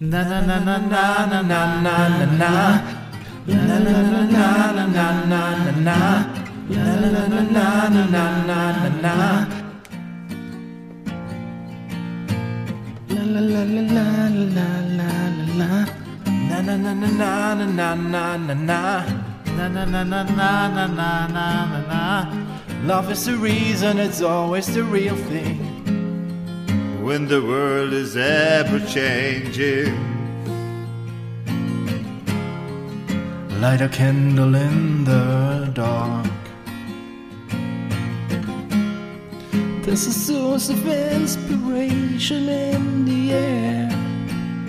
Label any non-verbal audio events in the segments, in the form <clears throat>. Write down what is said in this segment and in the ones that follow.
Na na na na na na na na na na. Na na na na na na na na na na. Na na na na na na na na na na. La la la la la la la la la. Na na na na na na na na na na. Na na na na na na na na na na. Love is the reason, it's always the real thing. When the world is ever changing. Light a candle in the dark. There's a source of inspiration in the air.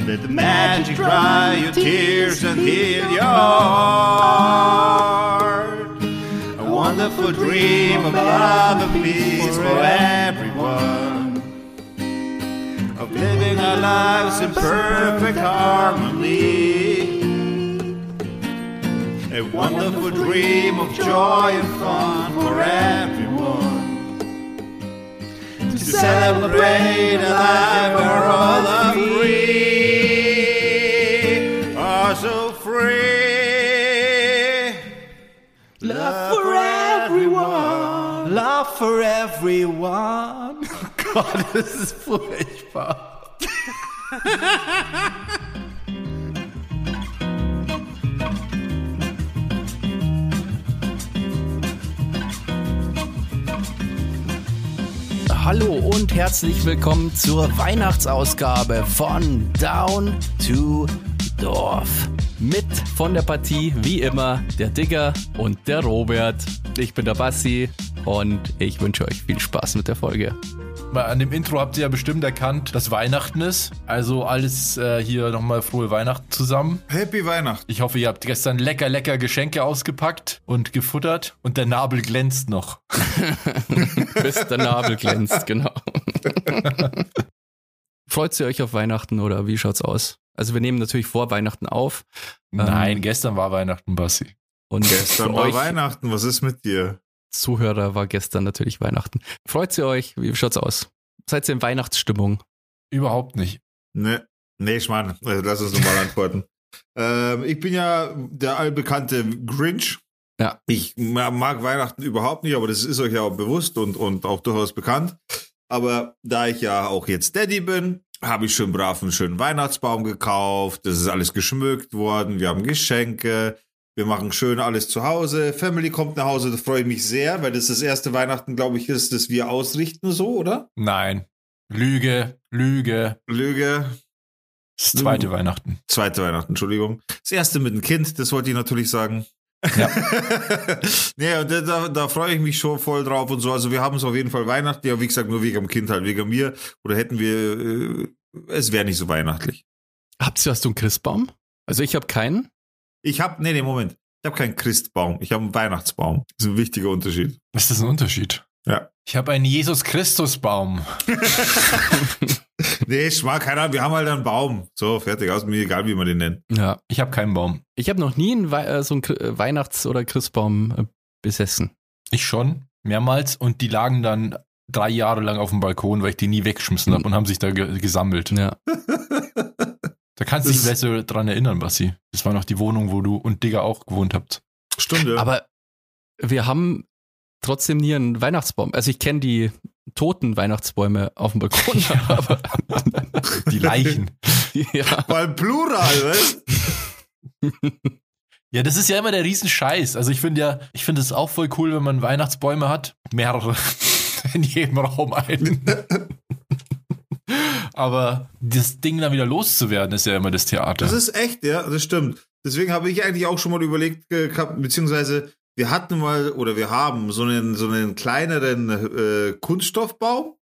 Let the magic dry your tears and heal your heart. A wonderful dream of love and peace for everyone. Living our lives in perfect harmony. A wonderful dream of joy and fun for everyone. To celebrate a life where all are free, are so free. Love for everyone. Love for everyone. Gott, das ist furchtbar. Hallo und herzlich willkommen zur Weihnachtsausgabe von Down to Dorf. Mit von der Partie, wie immer, der Digger und der Robert. Ich bin der Bassi und ich wünsche euch viel Spaß mit der Folge. An dem Intro habt ihr ja bestimmt erkannt, dass Weihnachten ist. Also alles äh, hier nochmal frohe Weihnachten zusammen. Happy Weihnachten. Ich hoffe, ihr habt gestern lecker, lecker Geschenke ausgepackt und gefuttert und der Nabel glänzt noch. <laughs> Bis der Nabel glänzt, genau. <laughs> Freut ihr euch auf Weihnachten oder wie schaut's aus? Also wir nehmen natürlich vor Weihnachten auf. Nein, Ähm, gestern war Weihnachten, Bassi. Und Gestern war euch Weihnachten, was ist mit dir? Zuhörer war gestern natürlich Weihnachten. Freut ihr euch? Wie schaut's aus? Seid ihr in Weihnachtsstimmung? Überhaupt nicht. Ne, nee, ich meine, also lass uns nochmal antworten. <laughs> Ähm, ich bin ja der allbekannte Grinch. Ja. Ich ma- mag Weihnachten überhaupt nicht, aber das ist euch ja auch bewusst und, und auch durchaus bekannt. Aber da ich ja auch jetzt Daddy bin, habe ich schön brav einen schönen Weihnachtsbaum gekauft. Das ist alles geschmückt worden. Wir haben Geschenke. Wir machen schön alles zu Hause. Family kommt nach Hause, da freue ich mich sehr, weil das das erste Weihnachten, glaube ich, ist, das wir ausrichten, so, oder? Nein. Lüge, Lüge. Lüge. Das zweite Weihnachten. Zweite Weihnachten, Entschuldigung. Das erste mit dem Kind, das wollte ich natürlich sagen. Ja. <laughs> da, da, da freue ich mich schon voll drauf und so. Also wir haben es auf jeden Fall Weihnachten, ja, wie gesagt, nur wegen dem Kind halt, wegen mir. Oder hätten wir, äh, es wäre nicht so weihnachtlich. Habt ihr hast du einen Christbaum? Also ich habe keinen. Ich habe, nee, nee, Moment. Ich habe keinen Christbaum, ich habe einen Weihnachtsbaum. Das ist ein wichtiger Unterschied. Was ist das ein Unterschied? Ja. Ich habe einen Jesus-Christus-Baum. <laughs> Nee, ich mag keine Ahnung, wir haben halt einen Baum. So, fertig, aus mir egal, wie man den nennt. Ja. Ich habe keinen Baum. Ich habe noch nie einen Wei äh, so einen Kr- äh, Weihnachts- oder Christbaum äh, besessen. Ich schon, mehrmals. Und die lagen dann drei Jahre lang auf dem Balkon, weil ich die nie weggeschmissen habe und haben sich da ge gesammelt. Ja. <laughs> Da kannst du dich vielleicht so dran erinnern, Bassi. Das war noch die Wohnung, wo du und Digger auch gewohnt habt. Stunde. Aber wir haben trotzdem nie einen Weihnachtsbaum. Also ich kenne die toten Weihnachtsbäume auf dem Balkon, <laughs> <laughs> aber Die Leichen. <laughs> ja. Weil Plural, weißt ja, das ist ja immer der Riesenscheiß. Also ich finde ja, ich finde es auch voll cool, wenn man Weihnachtsbäume hat. Mehrere. In jedem Raum einen. Aber das Ding dann wieder loszuwerden, ist ja immer das Theater. Das ist echt, ja, das stimmt. Deswegen habe ich eigentlich auch schon mal überlegt beziehungsweise wir hatten mal oder wir haben so einen, so einen kleineren äh, Kunststoffbaum.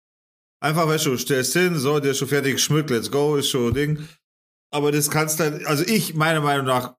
Einfach, weißt du, stellst hin, so, der ist schon fertig geschmückt, let's go, ist schon Ding. Aber das kannst halt, also ich, meiner Meinung nach,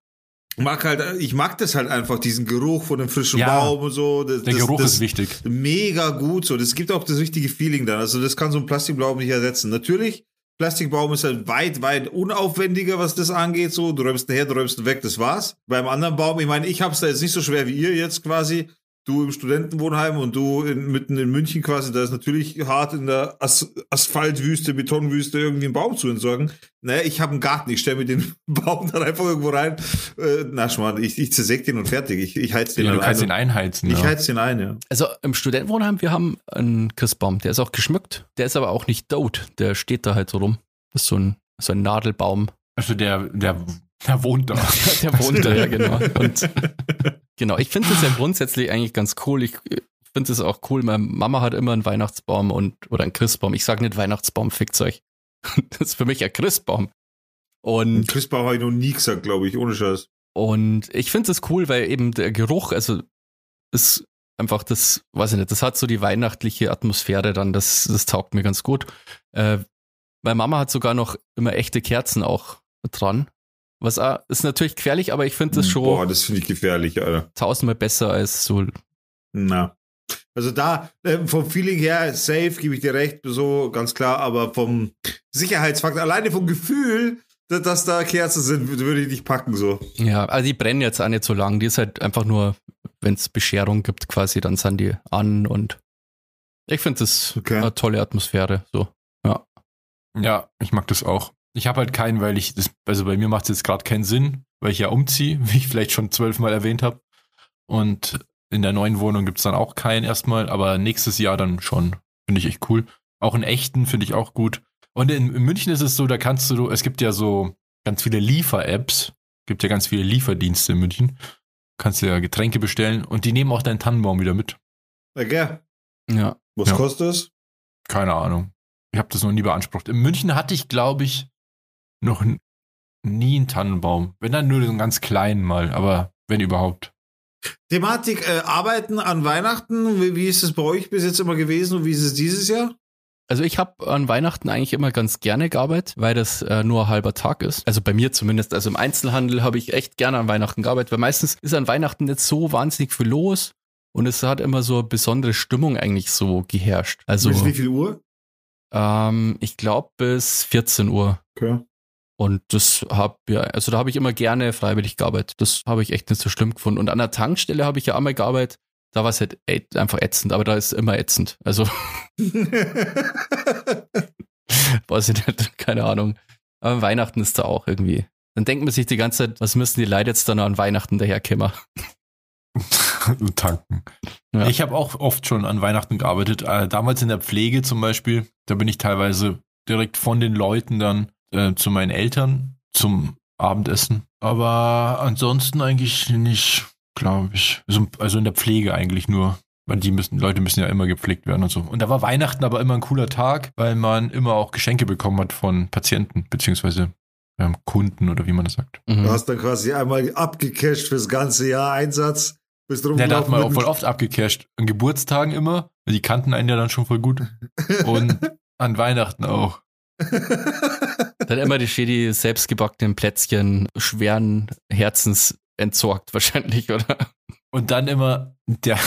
mag halt, ich mag das halt einfach, diesen Geruch von dem frischen Ja, Baum und so. Das, der das, Geruch das, ist wichtig. mega gut. So, das gibt auch das richtige Feeling dann. Also das kann so ein Plastikbaum nicht ersetzen. Natürlich, Plastikbaum ist halt weit, weit unaufwendiger, was das angeht. So, du räumst ihn her, du räumst ihn weg, das war's. Beim anderen Baum, ich meine, ich hab's da jetzt nicht so schwer wie ihr jetzt quasi. Du im Studentenwohnheim und du in, mitten in München quasi, da ist natürlich hart in der As Asphaltwüste, Betonwüste irgendwie einen Baum zu entsorgen. Naja, ich habe einen Garten, ich stelle mir den <laughs> Baum dann einfach irgendwo rein. Äh, na, Schmarrn, ich, ich zersäg den und fertig. Ich, ich heiz den Ja, du kannst ein. ihn einheizen. Ich ja. heiz den ein, ja. Also im Studentenwohnheim, wir haben einen Christbaum, der ist auch geschmückt, der ist aber auch nicht tot, der steht da halt so rum. Das ist so ein, so ein Nadelbaum. Also der, der, der wohnt da. <laughs> Der wohnt da, ja, genau. Und <laughs> genau, ich finde das ja grundsätzlich eigentlich ganz cool. Ich finde es auch cool. Meine Mama hat immer einen Weihnachtsbaum und oder einen Christbaum. Ich sage nicht Weihnachtsbaum, fickt euch. <laughs> Das ist für mich ein Christbaum. Und Christbaum habe ich noch nie gesagt, glaube ich, ohne Scheiß. Und ich finde es cool, weil eben der Geruch, also ist einfach das, weiß ich nicht, das hat so die weihnachtliche Atmosphäre dann, das, das taugt mir ganz gut. Äh, meine Mama hat sogar noch immer echte Kerzen auch dran. Was auch, ist natürlich gefährlich, aber ich finde das schon Boah, das finde ich gefährlich, Alter. tausendmal besser als so. Na. Also da, äh, vom Feeling her, safe, gebe ich dir recht, so ganz klar, aber vom Sicherheitsfaktor, alleine vom Gefühl, dass, dass da Kerzen sind, würde ich nicht packen, so. Ja, also die brennen jetzt auch nicht so lang. Die ist halt einfach nur, wenn es Bescherung gibt, quasi, dann sind die an und ich finde das Okay. eine tolle Atmosphäre. So. Ja, ich mag das auch. Ich habe halt keinen, weil ich das, also bei mir macht es jetzt gerade keinen Sinn, weil ich ja umziehe, <laughs> wie ich vielleicht schon zwölfmal erwähnt habe. Und in der neuen Wohnung gibt's dann auch keinen erstmal, aber nächstes Jahr dann schon. Finde ich echt cool. Auch in echten finde ich auch gut. Und in, in München ist es so, da kannst du, es gibt ja so ganz viele Liefer-Apps, gibt ja ganz viele Lieferdienste in München. Kannst dir ja Getränke bestellen und die nehmen auch deinen Tannenbaum wieder mit. Okay. Ja. Was Ja. kostet es? Keine Ahnung. Ich habe das noch nie beansprucht. In München hatte ich, glaube ich, noch nie einen Tannenbaum. Wenn dann nur so einen ganz kleinen mal, aber wenn überhaupt. Thematik äh, Arbeiten an Weihnachten, wie, wie ist es bei euch bis jetzt immer gewesen und wie ist es dieses Jahr? Also ich habe an Weihnachten eigentlich immer ganz gerne gearbeitet, weil das äh, nur ein halber Tag ist. Also bei mir zumindest. Also im Einzelhandel habe ich echt gerne an Weihnachten gearbeitet, weil meistens ist an Weihnachten nicht so wahnsinnig viel los und es hat immer so eine besondere Stimmung eigentlich so geherrscht. Also Bis wie viel Uhr? ähm, ich glaube bis 14 Uhr. Okay. Und das hab ja, also da habe ich immer gerne freiwillig gearbeitet. Das habe ich echt nicht so schlimm gefunden. Und an der Tankstelle habe ich ja einmal gearbeitet. Da war es halt ä- einfach ätzend, aber da ist immer ätzend. Also <laughs> weiß ich nicht, keine Ahnung. Aber Weihnachten ist da auch irgendwie. Dann denkt man sich die ganze Zeit, was müssen die Leute jetzt da noch an Weihnachten daherkämmer? <laughs> Tanken. Ja. Ich habe auch oft schon an Weihnachten gearbeitet. Äh, damals in der Pflege zum Beispiel, da bin ich teilweise direkt von den Leuten dann äh, zu meinen Eltern zum Abendessen. Aber ansonsten eigentlich nicht, glaube ich. Also, also in der Pflege eigentlich nur. Weil die müssen, Leute müssen ja immer gepflegt werden und so. Und da war Weihnachten aber immer ein cooler Tag, weil man immer auch Geschenke bekommen hat von Patienten, beziehungsweise ähm, Kunden oder wie man das sagt. Du Mhm. hast dann quasi einmal abgecasht fürs ganze Jahr Einsatz. Bist Ja, da hat man auch voll oft abgecasht. An Geburtstagen immer, weil die kannten einen ja dann schon voll gut. <laughs> Und an Weihnachten auch. Dann immer die Schädi selbstgebackenen Plätzchen schweren Herzens entsorgt wahrscheinlich, oder? Und dann immer der,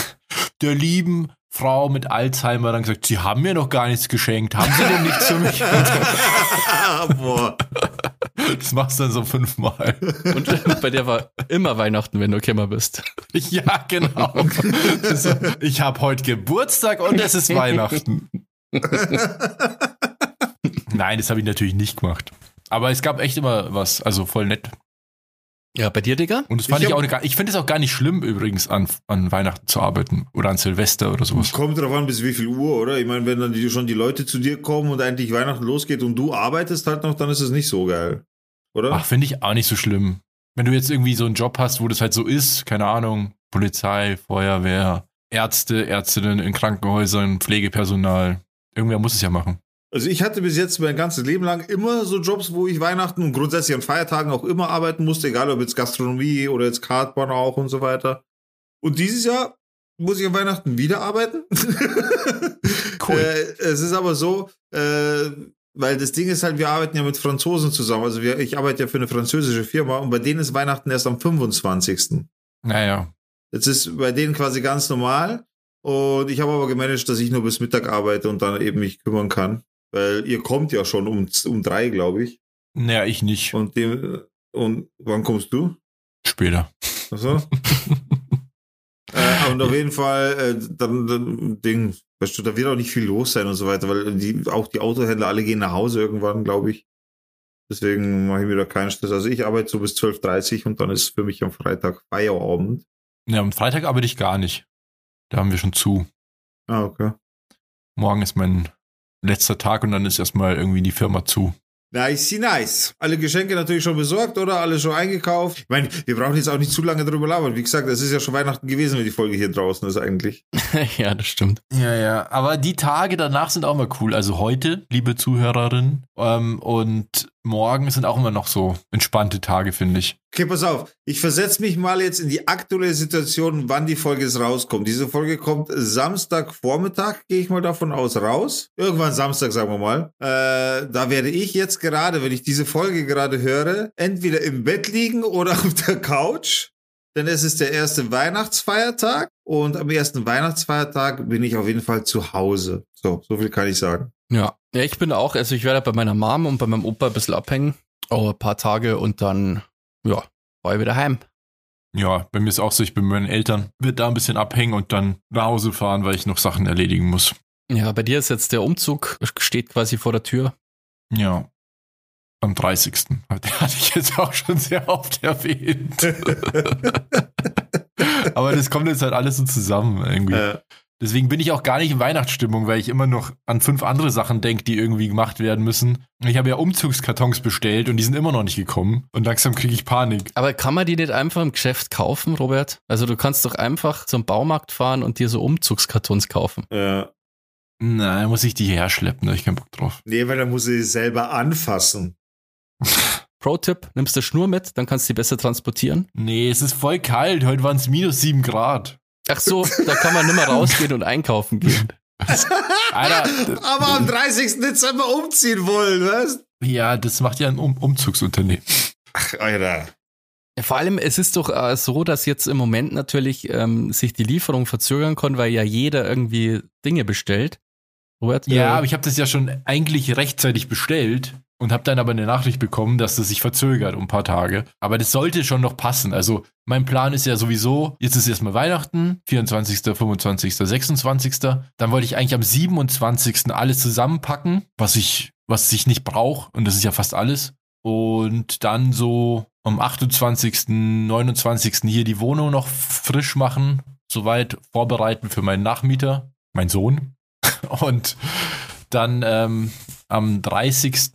der lieben Frau mit Alzheimer dann gesagt, Sie haben mir noch gar nichts geschenkt. Haben Sie denn nichts für mich? <laughs> Boah. Das machst du dann so fünfmal. Und bei der war immer Weihnachten, wenn du Kämmer bist. Ja, genau. Ich habe heute Geburtstag und es ist Weihnachten. <laughs> Nein, das habe ich natürlich nicht gemacht. Aber es gab echt immer was, also voll nett. Ja, bei dir, Digga? Und das fand Ich ich, auch gar, ich finde es auch gar nicht schlimm übrigens an, an Weihnachten zu arbeiten oder an Silvester oder sowas. Kommt drauf an, bis wie viel Uhr, oder? Ich meine, wenn dann die, schon die Leute zu dir kommen und eigentlich Weihnachten losgeht und du arbeitest halt noch, dann ist es nicht so geil. Oder? Ach, finde ich auch nicht so schlimm. Wenn du jetzt irgendwie so einen Job hast, wo das halt so ist, keine Ahnung, Polizei, Feuerwehr, Ärzte, Ärztinnen in Krankenhäusern, Pflegepersonal, irgendwer muss es ja machen. Also ich hatte bis jetzt mein ganzes Leben lang immer so Jobs, wo ich Weihnachten und grundsätzlich an Feiertagen auch immer arbeiten musste, egal ob jetzt Gastronomie oder jetzt Kartbahn auch und so weiter. Und dieses Jahr muss ich an Weihnachten wieder arbeiten. <laughs> Cool. Äh, es ist aber so, äh, weil das Ding ist halt, wir arbeiten ja mit Franzosen zusammen. Also wir, ich arbeite ja für eine französische Firma und bei denen ist Weihnachten erst am 25. Naja, Jetzt ist bei denen quasi ganz normal. Und ich habe aber gemanagt, dass ich nur bis Mittag arbeite und dann eben mich kümmern kann. Weil ihr kommt ja schon um, um drei, glaube ich. naja, ich nicht. Und dem, und wann kommst du? Später. Achso. <laughs> äh, und auf jeden Fall, äh, dann, dann Ding, weißt du, da wird auch nicht viel los sein und so weiter, weil die, auch die Autohändler alle gehen nach Hause irgendwann, glaube ich. Deswegen mache ich mir da keinen Stress. Also ich arbeite so bis 12.30 und dann ist für mich am Freitag Feierabend. Ja, am Freitag arbeite ich gar nicht. Da haben wir schon zu. Ah, okay. Morgen ist mein letzter Tag und dann ist erstmal irgendwie die Firma zu. Nice, nice. Alle Geschenke natürlich schon besorgt, oder? Alle schon eingekauft. Ich meine, wir brauchen jetzt auch nicht zu lange drüber labern. Wie gesagt, es ist ja schon Weihnachten gewesen, wenn die Folge hier draußen ist eigentlich. <laughs> ja, das stimmt. Ja, ja. Aber die Tage danach sind auch mal cool. Also heute, liebe Zuhörerin, ähm, und morgen sind auch immer noch so entspannte Tage, finde ich. Okay, pass auf. Ich versetze mich mal jetzt in die aktuelle Situation, wann die Folge jetzt rauskommt. Diese Folge kommt Samstagvormittag, gehe ich mal davon aus, raus. Irgendwann Samstag, sagen wir mal. Äh, da werde ich jetzt gerade, wenn ich diese Folge gerade höre, entweder im Bett liegen oder <laughs> auf der Couch. Denn es ist der erste Weihnachtsfeiertag und am ersten Weihnachtsfeiertag bin ich auf jeden Fall zu Hause. So, so viel kann ich sagen. Ja. Ja, ich bin auch, also ich werde bei meiner Mom und bei meinem Opa ein bisschen abhängen. Aber ein paar Tage und dann, ja, war ich wieder heim. Ja, bei mir ist auch so, ich bin mit meinen Eltern, wird da ein bisschen abhängen und dann nach Hause fahren, weil ich noch Sachen erledigen muss. Ja, bei dir ist jetzt der Umzug, steht quasi vor der Tür. Ja. Am 30. Den <laughs> hatte ich jetzt auch schon sehr oft erwähnt. <laughs> Aber das kommt jetzt halt alles so zusammen irgendwie. Äh, Deswegen bin ich auch gar nicht in Weihnachtsstimmung, weil ich immer noch an fünf andere Sachen denke, die irgendwie gemacht werden müssen. Ich habe ja Umzugskartons bestellt und die sind immer noch nicht gekommen. Und langsam kriege ich Panik. Aber kann man die nicht einfach im Geschäft kaufen, Robert? Also du kannst doch einfach zum Baumarkt fahren und dir so Umzugskartons kaufen. ja. Nein, muss ich die herschleppen, da hab ich keinen Bock drauf. Nee, weil dann muss ich sie selber anfassen. <laughs> Pro-Tipp, nimmst du Schnur mit, dann kannst du die besser transportieren. Nee, es ist voll kalt. Heute waren es minus sieben Grad. Ach so, da kann man nimmer rausgehen und einkaufen gehen. Alter, Aber am 30. Dezember umziehen wollen, was? ja, das macht ja ein um Umzugsunternehmen. Ach, Alter. Vor allem, es ist doch äh, so, dass jetzt im Moment natürlich ähm, sich die Lieferung verzögern kann, weil ja jeder irgendwie Dinge bestellt. Robert? Ja, äh, aber ich habe das ja schon eigentlich rechtzeitig bestellt und habe dann aber eine Nachricht bekommen, dass das sich verzögert um ein paar Tage. Aber das sollte schon noch passen. Also mein Plan ist ja sowieso, jetzt ist erstmal Weihnachten, 24., 25., 26. Dann wollte ich eigentlich am 27. alles zusammenpacken, was ich, was ich nicht brauche. Und das ist ja fast alles. Und dann so am 28., 29. hier die Wohnung noch frisch machen, soweit vorbereiten für meinen Nachmieter, mein Sohn. <laughs> Und dann ähm, am 30.,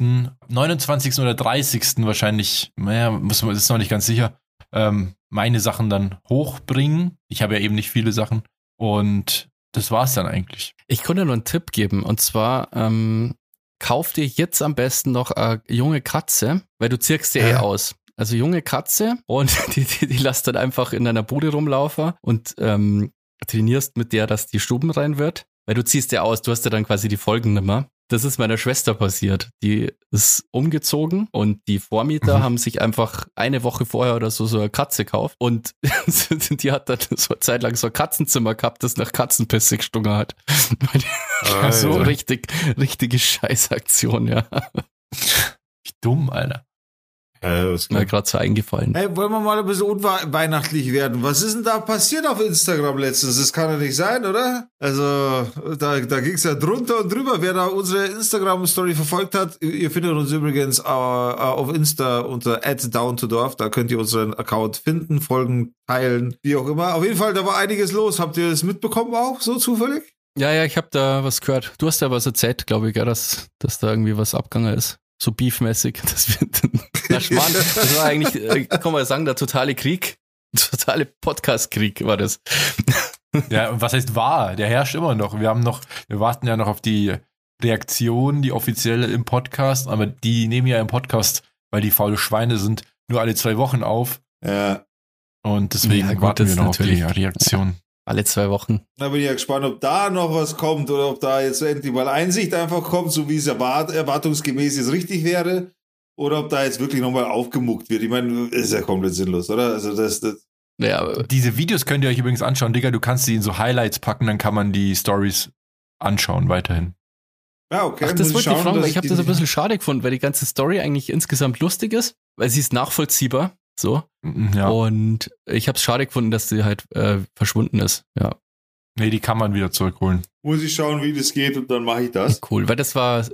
29. oder 30. wahrscheinlich, naja, muss man, ist noch nicht ganz sicher, ähm, meine Sachen dann hochbringen. Ich habe ja eben nicht viele Sachen. Und das war's dann eigentlich. Ich konnte nur einen Tipp geben und zwar ähm, kauf dir jetzt am besten noch eine junge Katze, weil du zirkst sie eh Ja. aus. Also junge Katze und <laughs> die, die, die lässt dann einfach in deiner Bude rumlaufen und ähm, trainierst mit der, dass die Stuben rein wird. Weil du ziehst ja aus, du hast ja dann quasi die Folgen nimmer. Das ist meiner Schwester passiert. Die ist umgezogen und die Vormieter Mhm. haben sich einfach eine Woche vorher oder so so eine Katze gekauft und <laughs> die hat dann so eine Zeit lang so ein Katzenzimmer gehabt, das nach Katzenpisse gestunken hat. so richtig, richtige Scheißaktion, ja. Wie dumm, Alter. Ja, was Mir gerade so eingefallen. Hey, wollen wir mal ein bisschen unweihnachtlich werden? Was ist denn da passiert auf Instagram letztens? Das kann ja nicht sein, oder? Also, da, da ging es ja drunter und drüber. Wer da unsere Instagram-Story verfolgt hat, ihr findet uns übrigens äh, auf Insta unter @downtodorf. Da könnt ihr unseren Account finden, folgen, teilen, wie auch immer. Auf jeden Fall, da war einiges los. Habt ihr das mitbekommen auch, so zufällig? Ja, ja, ich habe da was gehört. Du hast ja was erzählt, glaube ich, ja, dass, dass da irgendwie was abgegangen ist. So beefmäßig. Das wird na Schmarrn. Das war eigentlich, äh, kann man sagen, der totale Krieg. <laughs> Totale Podcast-Krieg war das. <laughs> Ja, und was heißt wahr? Der herrscht immer noch. Wir haben noch, wir warten ja noch auf die Reaktion, die offizielle im Podcast, aber die nehmen ja im Podcast, weil die faule Schweine sind, nur alle zwei Wochen auf. Ja. Und deswegen Ja, gut, warten wir noch auf die. Reaktion. Alle zwei Wochen. Da bin ich ja gespannt, ob da noch was kommt oder ob da jetzt endlich mal Einsicht einfach kommt, so wie es erwart erwartungsgemäß jetzt richtig wäre. Oder ob da jetzt wirklich nochmal aufgemuckt wird. Ich meine, ist ja komplett sinnlos, oder? Also das, das Ja, aber Diese Videos könnt ihr euch übrigens anschauen, Digga. Du kannst die in so Highlights packen, dann kann man die Stories anschauen weiterhin. ja, okay. Ach, das wollte ich fragen, weil ich habe das ein bisschen schade gefunden, weil die ganze Story eigentlich insgesamt lustig ist, weil sie ist nachvollziehbar. So. Ja. Und ich habe es schade gefunden, dass sie halt äh, verschwunden ist. Ja, Nee, die kann man wieder zurückholen. Muss ich schauen, wie das geht und dann mache ich das. cool. Weil das war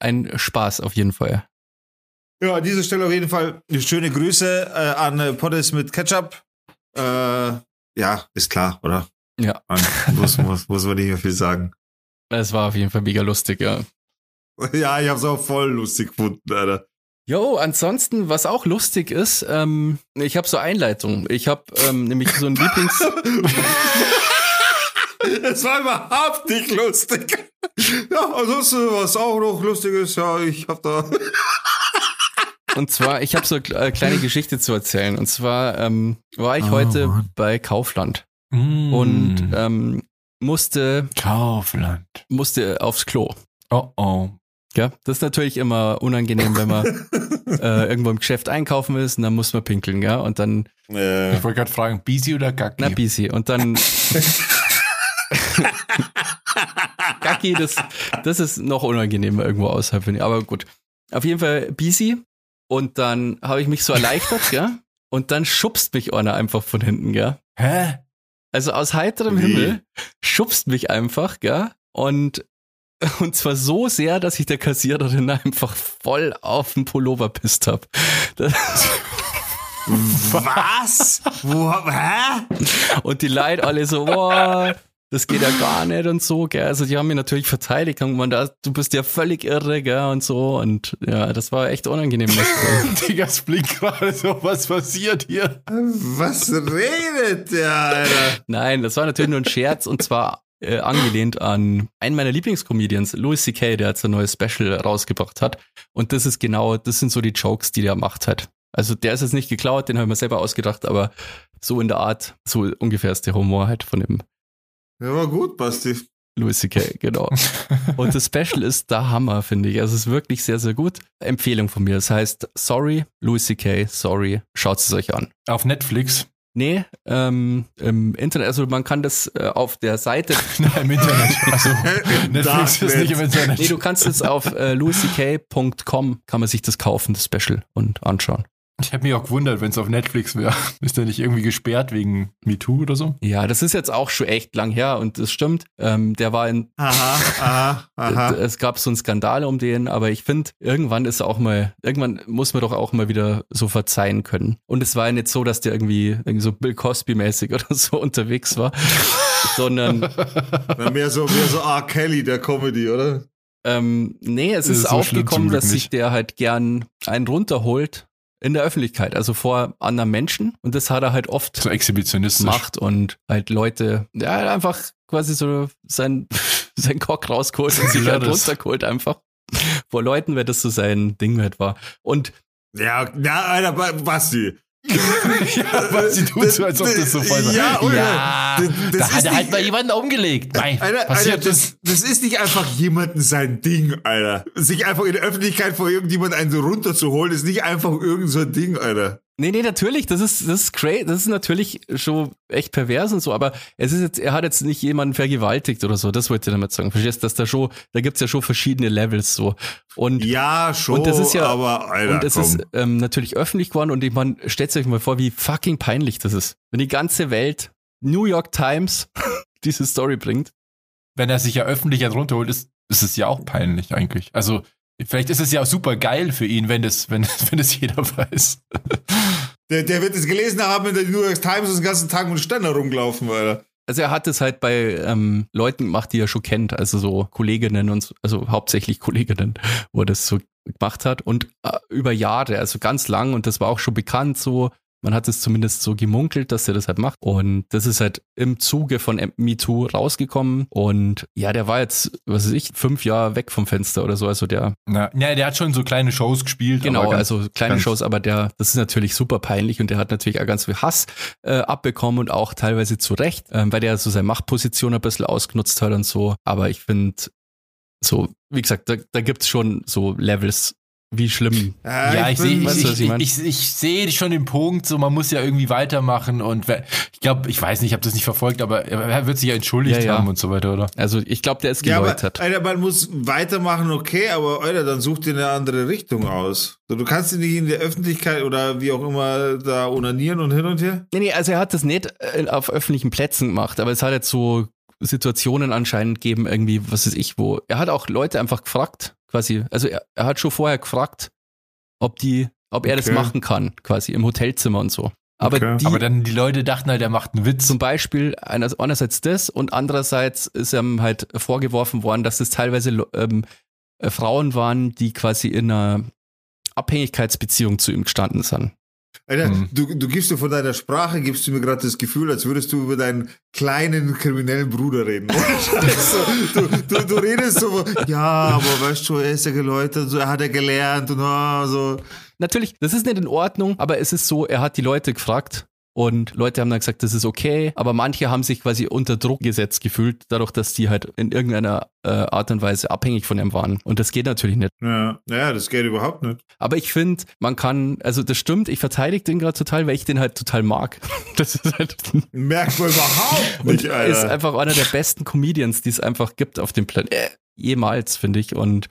ein Spaß auf jeden Fall. Ja, an dieser Stelle auf jeden Fall schöne Grüße äh, an äh, Pottes mit Ketchup. Äh, ja, ist klar, oder? Ja. Man, muss, muss, muss man nicht mehr viel sagen. Es war auf jeden Fall mega lustig, ja. <laughs> Ja, ich hab's auch voll lustig gefunden, Alter. Jo, ansonsten, was auch lustig ist, ähm, ich habe so Einleitungen. Ich habe ähm, nämlich so ein <laughs> Lieblings... Es war überhaupt nicht lustig. Ja, ansonsten, was auch noch lustig ist, ja, ich hab da. Und zwar, ich habe so eine kleine Geschichte zu erzählen. Und zwar ähm, war ich Oh, heute Mann. bei Kaufland Mm. und ähm, musste, Kaufland. musste aufs Klo. Oh oh. Ja, das ist natürlich immer unangenehm, wenn man <laughs> äh, irgendwo im Geschäft einkaufen ist und dann muss man pinkeln, ja. Und dann, Äh, Ich wollte gerade fragen, Bisi oder Gacki? na, busy. Und dann. <laughs> Gacki, das, das ist noch unangenehmer irgendwo außerhalb, finde ich. Aber gut. Auf jeden Fall busy. Und dann habe ich mich so erleichtert, <laughs> gell? Und dann schubst mich einer einfach von hinten, gell? Hä? Also aus heiterem Wie? Himmel schubst mich einfach, gell? Und, und zwar so sehr, dass ich der Kassiererin <laughs> einfach voll auf den Pullover pisst hab. Das, was? Wo, hä? und die Leute alle so, boah, das geht ja gar nicht und so, gell? Also die haben mich natürlich verteidigt, haben gemeint, ah, du bist ja völlig irre, gell? Und so. Und ja, das war echt unangenehm. sagen. <laughs> Diggas Blick gerade so, was passiert hier? Was redet der, Alter? Nein, das war natürlich nur ein Scherz und zwar äh, angelehnt an einen meiner Lieblingscomedians, Louis C.K., der jetzt ein neues Special rausgebracht hat. Und das ist genau, das sind so die Jokes, die der macht hat. Also der ist jetzt nicht geklaut, den habe ich mir selber ausgedacht, aber so in der Art, so ungefähr ist der Humor halt von dem Ja, war gut, Basti. Louis C.K., genau. <laughs> Und das Special ist der Hammer, finde ich. Also es ist wirklich sehr, sehr gut. Empfehlung von mir. Es heißt Sorry, Louis C.K., sorry, schaut es euch an. Auf Netflix? Nee, ähm, im Internet, also man kann das äh, auf der Seite <laughs> Nein, im Internet. Also, <laughs> Netflix ist nicht im Internet. Nee, du kannst es auf äh, louisck.com kann man sich das kaufen, das Special und anschauen. Ich habe mich auch gewundert, wenn es auf Netflix wäre. <laughs> Ist der nicht irgendwie gesperrt wegen MeToo oder so? Ja, das ist jetzt auch schon echt lang her und das stimmt. Ähm, der war in, Aha, aha, aha. <laughs> es gab so einen Skandal um den, aber ich finde, irgendwann ist auch mal, irgendwann muss man doch auch mal wieder so verzeihen können. Und es war ja nicht so, dass der irgendwie, irgendwie so Bill Cosby-mäßig <laughs> oder so unterwegs war, sondern Na, mehr so, mehr so R. Kelly, der Comedy, oder? Ähm, nee, es ist, ist aufgekommen, dass sich der halt gern einen runterholt in der Öffentlichkeit, also vor anderen Menschen. Und das hat er halt oft So exhibitionistisch. gemacht und halt Leute, ja, halt einfach quasi so sein, <laughs> sein Cock rausgeholt und <laughs> sich Ja, halt runtergeholt einfach. Vor Leuten, weil das so sein Ding halt war. Und Ja, na, Alter, Ba- Basti. Ja, weil sie tut so, als ob das so voll war. Ja, oder? ja Das- das da ist hat er halt nicht- mal jemanden umgelegt. Nein, Alter, Alter passiert das, das ist nicht einfach jemanden sein Ding, Alter. Sich einfach in der Öffentlichkeit vor irgendjemand einen so runterzuholen, ist nicht einfach irgend so ein Ding, Alter. Nee, nee, natürlich, das ist, das ist great, das ist natürlich schon echt pervers und so, aber es ist jetzt, er hat jetzt nicht jemanden vergewaltigt oder so, das wollte ich damit sagen. Verstehst du, dass da schon, da gibt's ja schon verschiedene Levels so. Und, Ja, schon, Und das ist ja- aber Alter, und es komm. ist ähm, natürlich öffentlich geworden und ich man stellt euch mal vor, wie fucking peinlich das ist. Wenn die ganze Welt, New York Times, <laughs> diese Story bringt. Wenn er sich ja öffentlich jetzt runterholt, ist, ist es ja auch peinlich eigentlich. Also, vielleicht ist es ja auch super geil für ihn, wenn das, wenn, <laughs> wenn das jeder weiß. der, der wird es gelesen haben in der New York Times und den ganzen Tag mit Ständer rumgelaufen, Alter. Also er hat es halt bei ähm, Leuten gemacht, die er schon kennt, also so Kolleginnen und so, also hauptsächlich Kolleginnen, wo er das so gemacht hat und äh, über Jahre, also ganz lang und das war auch schon bekannt so. Man hat es zumindest so gemunkelt, dass er das halt macht. Und das ist halt im Zuge von MeToo rausgekommen. Und ja, der war jetzt, was weiß ich, fünf Jahre weg vom Fenster oder so. Also der, Na, ja, der hat schon so kleine Shows gespielt. Genau, ganz- also kleine ganz- Shows, aber der, das ist natürlich super peinlich und der hat natürlich auch ganz viel Hass äh, abbekommen und auch teilweise zu Recht, ähm, weil der so seine Machtposition ein bisschen ausgenutzt hat und so. Aber ich finde, so, wie gesagt, da, da gibt's schon so Levels wie schlimm. Ja, ich, sehe ich, ich, ich, ich, sehe schon den Punkt, so man muss ja irgendwie weitermachen und ich glaube, ich weiß nicht, ich habe das nicht verfolgt, aber er wird sich ja entschuldigt ja, ja. haben und so weiter, oder? Also ich glaube, der ist geläutert. Ja, aber, Alter, man muss weitermachen, okay, aber Alter, dann such dir eine andere Richtung aus. Du kannst ihn nicht in der Öffentlichkeit oder wie auch immer da onanieren und hin und her? Nee, nee, also er hat das nicht äh, auf öffentlichen Plätzen gemacht, aber es hat jetzt so Situationen anscheinend geben, irgendwie, was weiß ich, wo. Er hat auch Leute einfach gefragt, quasi. Also er, er hat schon vorher gefragt, ob die, ob er okay. das machen kann, quasi im Hotelzimmer und so. Aber, okay. die, aber dann die Leute dachten halt, er macht einen Witz. Zum Beispiel einerseits das und andererseits ist ihm halt vorgeworfen worden, dass es teilweise ähm, äh, Frauen waren, die quasi in einer Abhängigkeitsbeziehung zu ihm gestanden sind. Alter, mhm. du, du gibst dir von deiner Sprache, gibst du mir gerade das Gefühl, als würdest du über deinen kleinen kriminellen Bruder reden. <laughs> so, du, du, du, redest so, ja, aber weißt du, er ist ja geläutert, so, er hat ja gelernt und oh, so. Natürlich, das ist nicht in Ordnung, aber es ist so, er hat die Leute gefragt, und Leute haben dann gesagt, das ist okay, aber manche haben sich quasi unter Druck gesetzt gefühlt, dadurch, dass die halt in irgendeiner äh, Art und Weise abhängig von ihm waren. Und das geht natürlich nicht. Ja, ja das geht überhaupt nicht. Aber ich finde, man kann, also das stimmt, ich verteidige den gerade total, weil ich den halt total mag. <laughs> Das ist halt. Merkt man überhaupt <laughs> nicht, Alter. ist einfach einer der besten Comedians, die es einfach gibt auf dem Planeten. Äh, jemals, finde ich. Und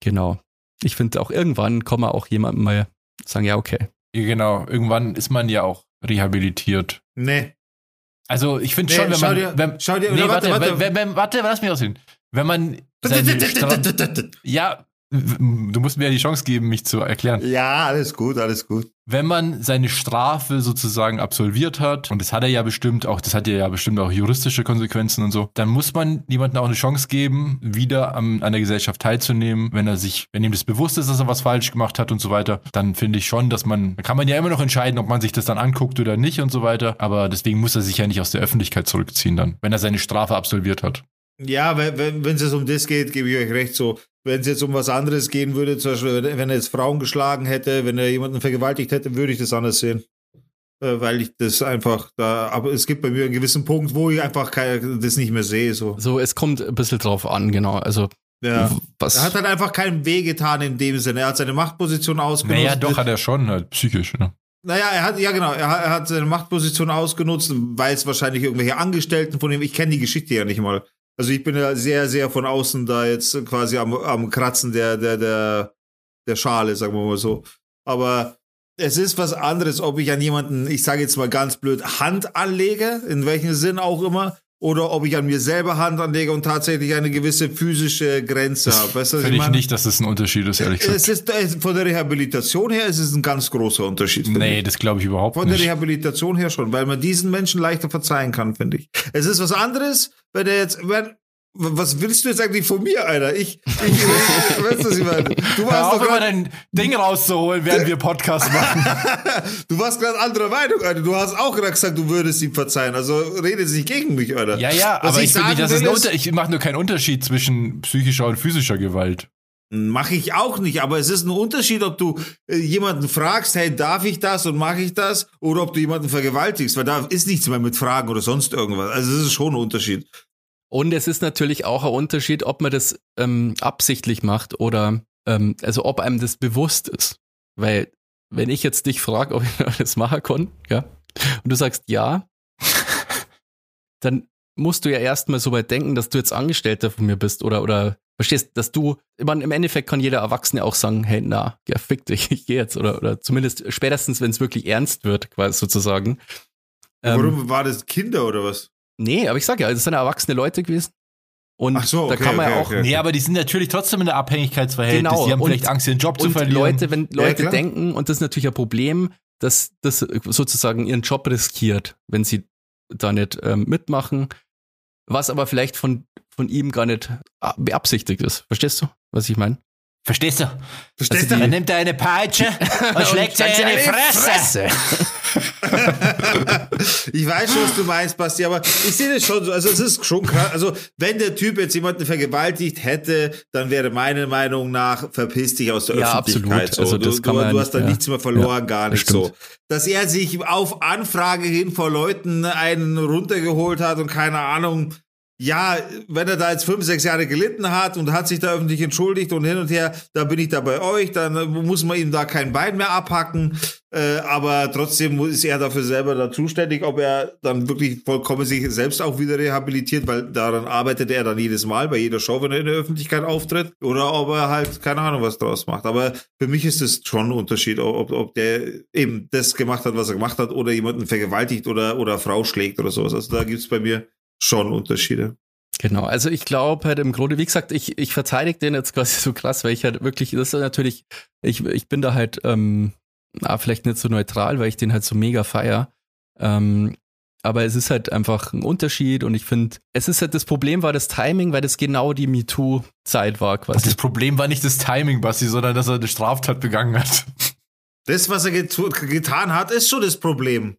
genau. Ich finde auch irgendwann kann man auch jemandem mal sagen, ja, okay. Genau, irgendwann ist man ja auch rehabilitiert. Nee. Also ich finde nee, schon, wenn schau man. Dir, wenn, schau dir, nee, warte, warte, warte. Wenn, wenn, warte, lass mich aussehen. Wenn man. Ja, Du musst mir ja die Chance geben, mich zu erklären. Ja, alles gut, alles gut. Wenn man seine Strafe sozusagen absolviert hat, und das hat er ja bestimmt auch, das hat ja bestimmt auch juristische Konsequenzen und so, dann muss man jemandem auch eine Chance geben, wieder am, an der Gesellschaft teilzunehmen, wenn er sich, wenn ihm das bewusst ist, dass er was falsch gemacht hat und so weiter, dann finde ich schon, dass man, da kann man ja immer noch entscheiden, ob man sich das dann anguckt oder nicht und so weiter, aber deswegen muss er sich ja nicht aus der Öffentlichkeit zurückziehen dann, wenn er seine Strafe absolviert hat. Ja, wenn, wenn, wenn es um das geht, gebe ich euch recht so. Wenn es jetzt um was anderes gehen würde, zum Beispiel, wenn er jetzt Frauen geschlagen hätte, wenn er jemanden vergewaltigt hätte, würde ich das anders sehen. Äh, weil ich das einfach da, aber es gibt bei mir einen gewissen Punkt, wo ich einfach kein, das nicht mehr sehe. So. so, es kommt ein bisschen drauf an, genau. Also ja. Was? Er hat halt einfach keinen Weh getan in dem Sinne. Er hat seine Machtposition ausgenutzt. Naja, doch hat er schon, halt psychisch, ne? Naja, er hat, ja genau, er hat, er hat seine Machtposition ausgenutzt, weil es wahrscheinlich irgendwelche Angestellten von ihm, ich kenne die Geschichte ja nicht mal. Also ich bin ja sehr, sehr von außen da jetzt quasi am, am Kratzen der, der, der, der Schale, sagen wir mal so. Aber es ist was anderes, ob ich an jemanden, ich sage jetzt mal ganz blöd, Hand anlege, in welchem Sinn auch immer, oder ob ich an mir selber Hand anlege und tatsächlich eine gewisse physische Grenze habe. Weißt du, Finde ich, ich nicht, dass das ein Unterschied ist, ehrlich gesagt. Es ist, von der Rehabilitation her ist es ein ganz großer Unterschied. Nee, ich. das glaube ich überhaupt von nicht. Von der Rehabilitation her schon, weil man diesen Menschen leichter verzeihen kann, finde ich. Es ist was anderes, wenn er jetzt, wenn, was willst du jetzt eigentlich von mir, Alter? Ich, ich, ich <laughs> weißt du, was ich meine? Du warst auf, immer dein Ding rauszuholen, während wir Podcast machen. <laughs> du warst gerade anderer Meinung, Alter. Du hast auch gerade gesagt, du würdest ihm verzeihen. Also rede nicht gegen mich, Alter. Ja, ja, was aber ich, ich finde nicht, dass es Unter ich mache nur keinen Unterschied zwischen psychischer und physischer Gewalt. Mache ich auch nicht, aber es ist ein Unterschied, ob du äh, jemanden fragst, hey, darf ich das und mache ich das, oder ob du jemanden vergewaltigst, weil da ist nichts mehr mit Fragen oder sonst irgendwas. Also es ist schon ein Unterschied. Und es ist natürlich auch ein Unterschied, ob man das ähm, absichtlich macht oder ähm, also ob einem das bewusst ist. Weil wenn ich jetzt dich frage, ob ich <laughs> das machen kann, ja, und du sagst ja, <laughs> dann musst du ja erstmal so weit denken, dass du jetzt Angestellter von mir bist oder oder verstehst, dass du, ich meine, im Endeffekt kann jeder Erwachsene auch sagen, hey, na, ja, fick dich, <laughs> ich gehe jetzt oder oder zumindest spätestens, wenn es wirklich ernst wird, quasi sozusagen. Warum ähm, war das Kinder oder was? Nee, aber ich sag ja, das sind erwachsene Leute gewesen. Und Ach so, okay, da kann man okay, ja auch. Okay, nee, aber die sind natürlich trotzdem in der Abhängigkeitsverhältnis. Genau. Die haben und, vielleicht Angst, ihren Job zu verlieren. Leute, wenn Leute ja, denken, und das ist natürlich ein Problem, dass das sozusagen ihren Job riskiert, wenn sie da nicht ähm, mitmachen, was aber vielleicht von, von ihm gar nicht ah, beabsichtigt ist. Verstehst du, was ich meine? Verstehst du? Verstehst also du? Er nimmt eine Peitsche <laughs> und schlägt sie in die Fresse. <laughs> ich weiß schon, was du meinst, Basti, aber ich sehe das schon so. Also, es ist schon krass. Also, wenn der Typ jetzt jemanden vergewaltigt hätte, dann wäre meine Meinung nach, verpiss dich aus der ja, Öffentlichkeit. Absolut. So. Also, das du, kann man du hast da ja. nichts mehr verloren, ja, gar nicht so. Dass er sich auf Anfrage hin vor Leuten einen runtergeholt hat und keine Ahnung, ja, wenn er da jetzt fünf, sechs Jahre gelitten hat und hat sich da öffentlich entschuldigt und hin und her, da bin ich da bei euch, dann muss man ihm da kein Bein mehr abhacken. Äh, aber trotzdem ist er dafür selber da zuständig, ob er dann wirklich vollkommen sich selbst auch wieder rehabilitiert, weil daran arbeitet er dann jedes Mal bei jeder Show, wenn er in der Öffentlichkeit auftritt, oder ob er halt keine Ahnung was draus macht. Aber für mich ist es schon ein Unterschied, ob, ob der eben das gemacht hat, was er gemacht hat, oder jemanden vergewaltigt oder, oder Frau schlägt oder sowas. Also da gibt's bei mir schon Unterschiede. Genau, also ich glaube halt im Grunde, wie gesagt, ich, ich verteidige den jetzt quasi so krass, weil ich halt wirklich, das ist natürlich, ich, ich bin da halt, ähm, na, vielleicht nicht so neutral, weil ich den halt so mega feier. Ähm, aber es ist halt einfach ein Unterschied und ich finde, es ist halt das Problem war das Timing, weil das genau die MeToo-Zeit war quasi. Das Problem war nicht das Timing, Basti, sondern dass er eine Straftat begangen hat. Das, was er get getan hat, ist schon das Problem.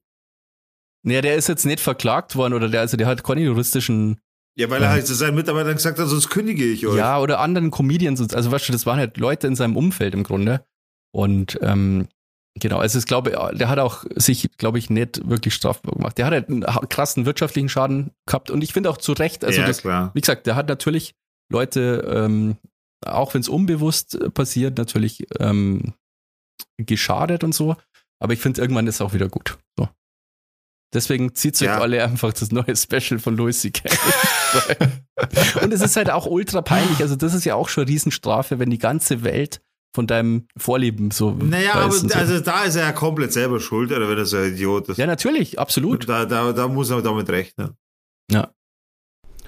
Naja, der ist jetzt nicht verklagt worden oder der, also der hat keine juristischen. Ja, weil er halt zu seinen Mitarbeitern gesagt hat, sonst kündige ich euch. Ja, oder anderen Comedians. Also weißt du, das waren halt Leute in seinem Umfeld im Grunde. Und ähm, genau, also ich glaube, der hat auch sich, glaube ich, nicht wirklich strafbar gemacht. Der hat halt einen krassen wirtschaftlichen Schaden gehabt und ich finde auch zu Recht, also ja, das, klar. wie gesagt, der hat natürlich Leute, ähm, auch wenn es unbewusst äh, passiert, natürlich ähm, geschadet und so. Aber ich finde, irgendwann ist es auch wieder gut. So. Deswegen zieht euch Ja. alle einfach das neue Special von Louis C.K. <laughs> und es ist halt auch ultra peinlich. Also, das ist ja auch schon eine Riesenstrafe, wenn die ganze Welt von deinem Vorleben so. Naja, weiß aber so. also da ist er ja komplett selber schuld, oder wenn er so ein Idiot ist. ja, natürlich, absolut. Da, da, da muss er damit rechnen.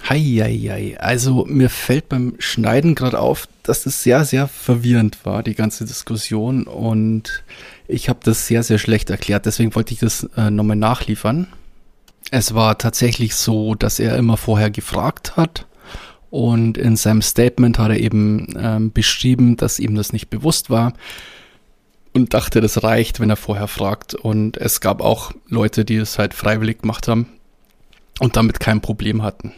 Heieiei. Also mir fällt beim Schneiden gerade auf, dass es sehr, sehr verwirrend war, die ganze Diskussion. Und ich habe das sehr, sehr schlecht erklärt. Deswegen wollte ich das äh, nochmal nachliefern. Es war tatsächlich so, dass er immer vorher gefragt hat. Und in seinem Statement hat er eben ähm, beschrieben, dass ihm das nicht bewusst war. Und dachte, das reicht, wenn er vorher fragt. Und es gab auch Leute, die es halt freiwillig gemacht haben und damit kein Problem hatten.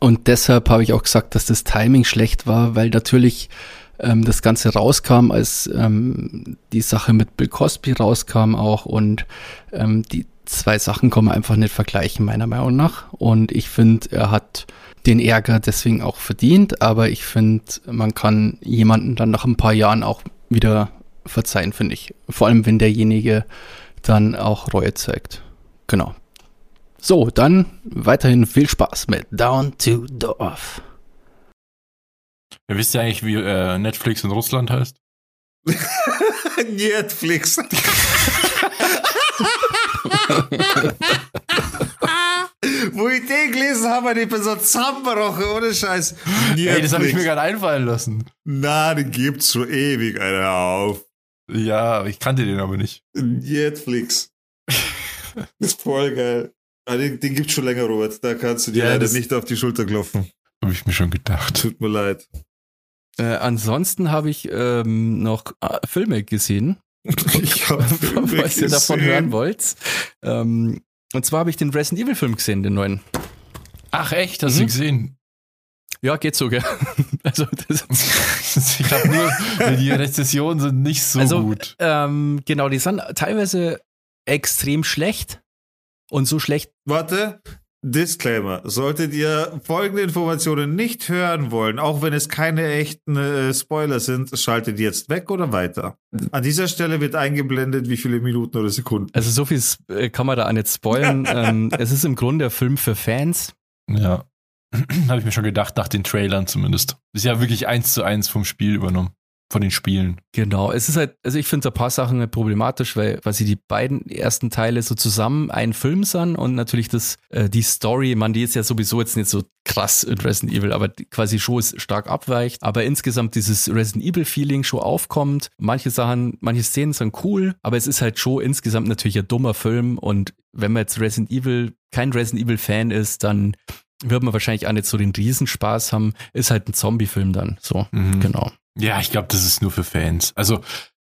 Und deshalb habe ich auch gesagt, dass das Timing schlecht war, weil natürlich ähm, das Ganze rauskam, als ähm, die Sache mit Bill Cosby rauskam auch und ähm, die zwei Sachen kann man einfach nicht vergleichen, meiner Meinung nach. Und ich finde, er hat den Ärger deswegen auch verdient, aber ich finde, man kann jemanden dann nach ein paar Jahren auch wieder verzeihen, finde ich. Vor allem, wenn derjenige dann auch Reue zeigt. Genau. So, dann weiterhin viel Spaß mit Down to Dorf. Ja, wisst ihr eigentlich, wie äh, Netflix in Russland heißt? <laughs> Netflix. <laughs> Wo ich den gelesen habe, ich bin so zusammengebrochen, ohne Scheiß. Ey, das habe ich mir Netflix. gerade einfallen lassen. Na, den gibt's schon ewig, Alter, auf. Ja, ich kannte den aber nicht. Netflix. <laughs> ist voll geil. Ah, den, den gibt's schon länger, Robert. Da kannst du dir Ja, leider das- nicht auf die Schulter klopfen. Habe ich mir schon gedacht. Tut mir leid. Äh, ansonsten habe ich ähm, noch äh, Filme gesehen, <laughs> Ich habe <laughs> falls ihr davon hören wollt. Ähm, und zwar habe ich den Resident Evil Film gesehen, den neuen. Ach echt, hast Mhm. du gesehen? Ja, geht so, gell? <laughs> Also, das, ich habe nur, die Rezessionen sind nicht so Also, gut. ähm, genau, die sind teilweise extrem schlecht und so schlecht. Warte. Disclaimer. Solltet ihr folgende Informationen nicht hören wollen, auch wenn es keine echten äh, Spoiler sind, schaltet jetzt weg oder weiter. An dieser Stelle wird eingeblendet, wie viele Minuten oder Sekunden. Also so viel äh, kann man da nicht spoilern. <laughs> ähm, es ist im Grunde ein Film für Fans. Ja. <clears throat> habe ich mir schon gedacht, nach den Trailern zumindest. Ist ja wirklich eins zu eins vom Spiel übernommen. Von den Spielen. Genau, es ist halt, also ich finde ein paar Sachen halt problematisch, weil quasi die beiden ersten Teile so zusammen ein Film sind und natürlich das, äh, die Story, man, die ist ja sowieso jetzt nicht so krass in Resident Evil, aber quasi schon ist stark abweicht, aber insgesamt dieses Resident Evil Feeling schon aufkommt. Manche Sachen, manche Szenen sind cool, aber es ist halt schon insgesamt natürlich ein dummer Film und wenn man jetzt Resident Evil, kein Resident Evil Fan ist, dann wird man wahrscheinlich auch nicht so den Riesenspaß haben, ist halt ein Zombie-Film dann, so, Mhm. genau. Ja, ich glaube, das ist nur für Fans. Also,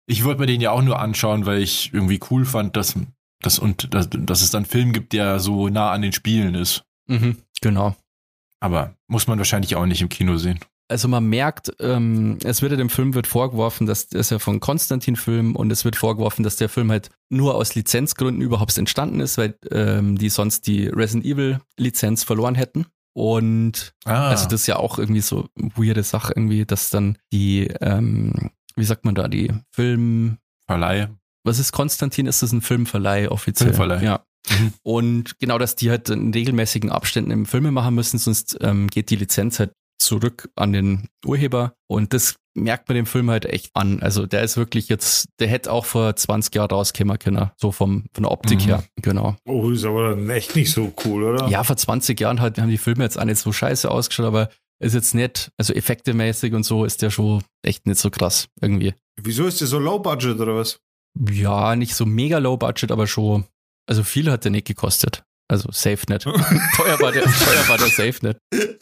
ich wollte mir den ja auch nur anschauen, weil ich irgendwie cool fand, dass, dass, und, dass, dass es dann einen Film gibt, der so nah an den Spielen ist. Mhm, genau. Aber muss man wahrscheinlich auch nicht im Kino sehen. Also man merkt, ähm, es wird ja dem Film wird vorgeworfen, dass das ist ja von Konstantin Film und es wird vorgeworfen, dass der Film halt nur aus Lizenzgründen überhaupt entstanden ist, weil ähm, die sonst die Resident Evil Lizenz verloren hätten. Und Ah, also das ist ja auch irgendwie so weirde Sache irgendwie, dass dann die, ähm, wie sagt man da, die Film, Verleih. was ist Konstantin? Ist das ein Filmverleih offiziell? Filmverleih. Ja. Mhm. Und genau, dass die halt in regelmäßigen Abständen im Filme machen müssen, sonst ähm, geht die Lizenz halt zurück an den Urheber. Und das merkt man dem Film halt echt an. Also der ist wirklich jetzt, der hätte auch vor 20 Jahren rauskommen können, so vom, von der Optik Mhm. her. Genau. Oh, ist aber dann echt nicht so cool, oder? Ja, vor 20 Jahren halt, haben die Filme jetzt auch nicht so scheiße ausgeschaut, aber ist jetzt nicht, also effektemäßig und so ist der schon echt nicht so krass irgendwie. Wieso ist der so low budget oder was? Ja, nicht so mega low budget, aber schon, also viel hat der nicht gekostet. Also safe nicht. <laughs> teuer war der, teuer war der safe nicht. <laughs>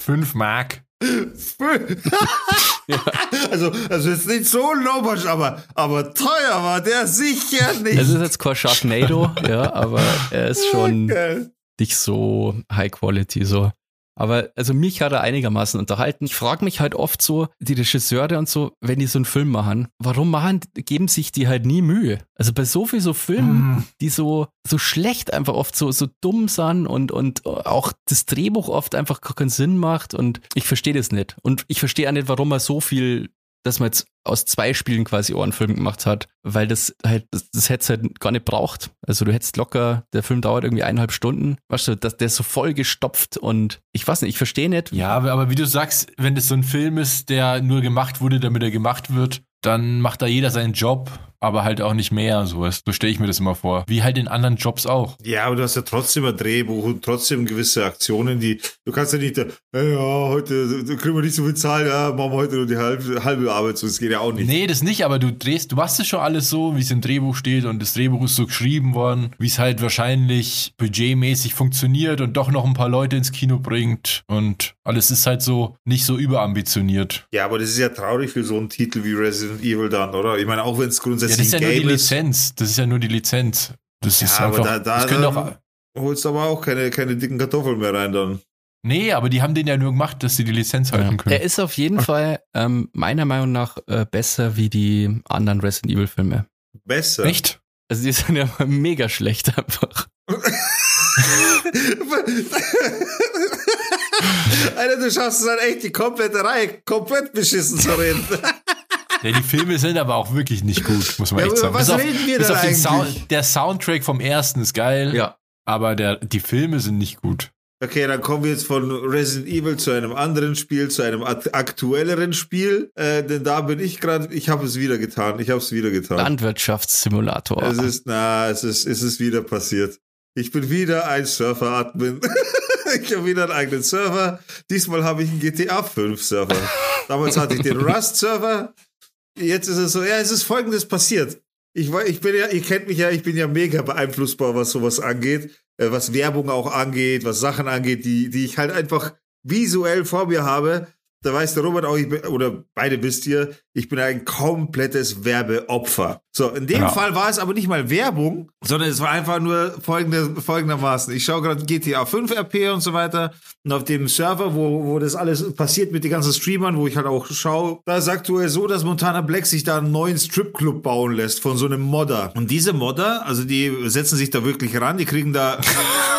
Fünf Mark. <laughs> Also, also jetzt nicht so budget, aber, aber teuer war der sicher nicht. Es ist jetzt kein Sharknado, ja, aber er ist schon Geil. nicht so high quality, so. Aber also mich hat er einigermaßen unterhalten. Ich frage mich halt oft so, die Regisseure und so, wenn die so einen Film machen, warum machen, geben sich die halt nie Mühe? Also bei so viel so Filmen, Mhm. die so, so schlecht einfach oft so, so dumm sind und, und auch das Drehbuch oft einfach keinen Sinn macht und ich verstehe das nicht. Und ich verstehe auch nicht, warum er so viel, dass man jetzt aus zwei Spielen quasi Ohrenfilm gemacht hat, weil das halt, das, das hätte es halt gar nicht braucht. Also du hättest locker, der Film dauert irgendwie eineinhalb Stunden, weißt du, das, der ist so voll gestopft und ich weiß nicht, ich verstehe nicht. Ja, aber, aber wie du sagst, wenn das so ein Film ist, der nur gemacht wurde, damit er gemacht wird, dann macht da jeder seinen Job, aber halt auch nicht mehr. So, so stelle ich mir das immer vor. Wie halt in anderen Jobs auch. Ja, aber du hast ja trotzdem ein Drehbuch und trotzdem gewisse Aktionen, die, du kannst ja nicht, äh, ja, heute da kriegen wir nicht so viel Zahl, ja, machen wir heute nur die halbe, halbe Arbeit, so, das geht ja auch nicht. Nee, das nicht, aber du drehst, du machst es schon alles so, wie es im Drehbuch steht und das Drehbuch ist so geschrieben worden, wie es halt wahrscheinlich budgetmäßig funktioniert und doch noch ein paar Leute ins Kino bringt und alles ist halt so nicht so überambitioniert. Ja, aber das ist ja traurig für so einen Titel wie Resident Evil dann, oder? Ich meine, auch wenn es Ja, grundsätzlich das ist ja ein nur die Game ist, Lizenz. Das ist ja nur die Lizenz. Das ist Ja, aber einfach. da- da- das können doch, holst aber auch keine, keine dicken Kartoffeln mehr rein dann. nee, aber die haben den ja nur gemacht, dass sie die Lizenz halten können. Er ist auf jeden Fall ähm, meiner Meinung nach äh, besser wie die anderen Resident Evil Filme. Besser. Echt? Also die sind ja <laughs> mega schlecht einfach. <laughs> <laughs> Alter, du schaffst es halt echt, die komplette Reihe komplett beschissen zu reden. <laughs> Ja, die Filme sind aber auch wirklich nicht gut, muss man Ja, echt sagen. was Bis auf- reden wir bis denn eigentlich? Sound, der Soundtrack vom ersten ist geil, Ja. aber der, die Filme sind nicht gut. Okay, dann kommen wir jetzt von Resident Evil zu einem anderen Spiel, zu einem ak- aktuelleren Spiel. Äh, denn da bin ich gerade, ich habe es wieder getan. Ich habe es wieder getan. Landwirtschaftssimulator. Es ist, na, es ist, es ist wieder passiert. Ich bin wieder ein Surfer-Admin. <laughs> ich habe wieder einen eigenen Server. Diesmal habe ich einen GTA 5 Server. Damals hatte ich den Rust-Server. Jetzt ist es so, ja, es ist folgendes passiert. Ich, ich bin ja, ihr kennt mich ja, ich bin ja mega beeinflussbar, was sowas angeht, äh, was Werbung auch angeht, was Sachen angeht, die, die ich halt einfach visuell vor mir habe. Da weiß der Robert auch, ich bin, oder beide wisst ihr, ich bin ein komplettes Werbeopfer. So, in dem Ja. Fall war es aber nicht mal Werbung, sondern es war einfach nur folgende, folgendermaßen. Ich schaue gerade GTA 5 RP und so weiter und auf dem Server, wo, wo das alles passiert mit den ganzen Streamern, wo ich halt auch schaue, da sagt du so, dass Montana Black sich da einen neuen Stripclub bauen lässt von so einem Modder. Und diese Modder, also die setzen sich da wirklich ran, die kriegen da <laughs>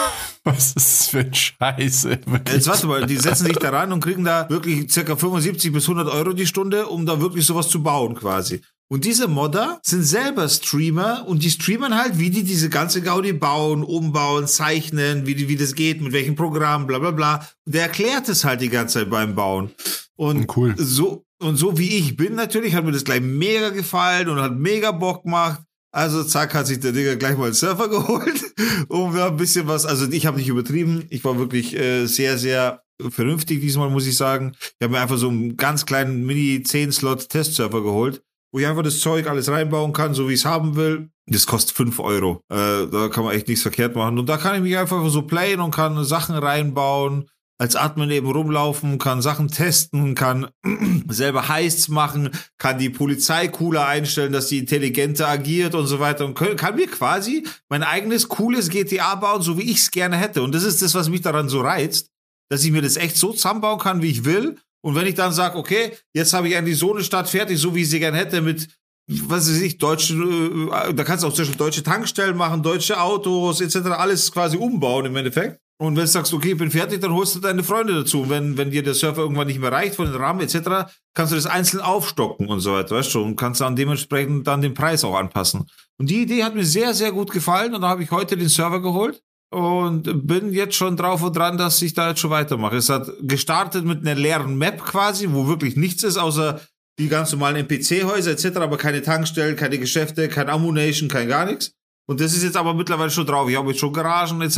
Was ist das für ein Scheiße? Wirklich. Jetzt warte mal, die setzen sich da ran und kriegen da wirklich circa 75 bis 100 Euro die Stunde, um da wirklich sowas zu bauen quasi. Und diese Modder sind selber Streamer und die streamen halt, wie die diese ganze Gaudi bauen, umbauen, zeichnen, wie, die, wie das geht, mit welchem Programm, bla bla bla. Und der erklärt es halt die ganze Zeit beim Bauen. Und Cool. so, und so wie ich bin natürlich, hat mir das gleich mega gefallen und hat mega Bock gemacht. Also zack, hat sich der Digga gleich mal einen Surfer <laughs> geholt, um da ein bisschen was, also ich habe nicht übertrieben, ich war wirklich äh, sehr, sehr vernünftig diesmal, muss ich sagen. Ich habe mir einfach so einen ganz kleinen Mini-10-Slot-Testsurfer geholt, wo ich einfach das Zeug alles reinbauen kann, so wie ich es haben will. Das kostet 5 Euro. Äh, da kann man echt nichts verkehrt machen. Und da kann ich mich einfach so playen und kann Sachen reinbauen als Admin eben rumlaufen, kann Sachen testen, kann <clears throat> selber Heists machen, kann die Polizei cooler einstellen, dass die intelligenter agiert und so weiter und können, kann mir quasi mein eigenes cooles GTA bauen, so wie ich es gerne hätte. Und das ist das, was mich daran so reizt, dass ich mir das echt so zusammenbauen kann, wie ich will. Und wenn ich dann sage, okay, jetzt habe ich endlich so eine Stadt fertig, so wie ich sie gerne hätte, mit was weiß ich, deutsche, äh, da kannst du auch Beispiel deutsche Tankstellen machen, deutsche Autos etc., alles quasi umbauen im Endeffekt Und wenn du sagst, okay, ich bin fertig, dann holst du deine Freunde dazu. Und wenn, wenn dir der Server irgendwann nicht mehr reicht von den Rahmen etc., kannst du das einzeln aufstocken und so weiter, weißt du, und kannst dann dementsprechend dann den Preis auch anpassen. Und die Idee hat mir sehr, sehr gut gefallen und da habe ich heute den Server geholt und bin jetzt schon drauf und dran, dass ich da jetzt schon weitermache. Es hat gestartet mit einer leeren Map quasi, wo wirklich nichts ist, außer die ganz normalen NPC-Häuser etc., aber keine Tankstellen, keine Geschäfte, kein Ammunition, kein gar nichts. Und das ist jetzt aber mittlerweile schon drauf. Ich habe jetzt schon Garagen etc.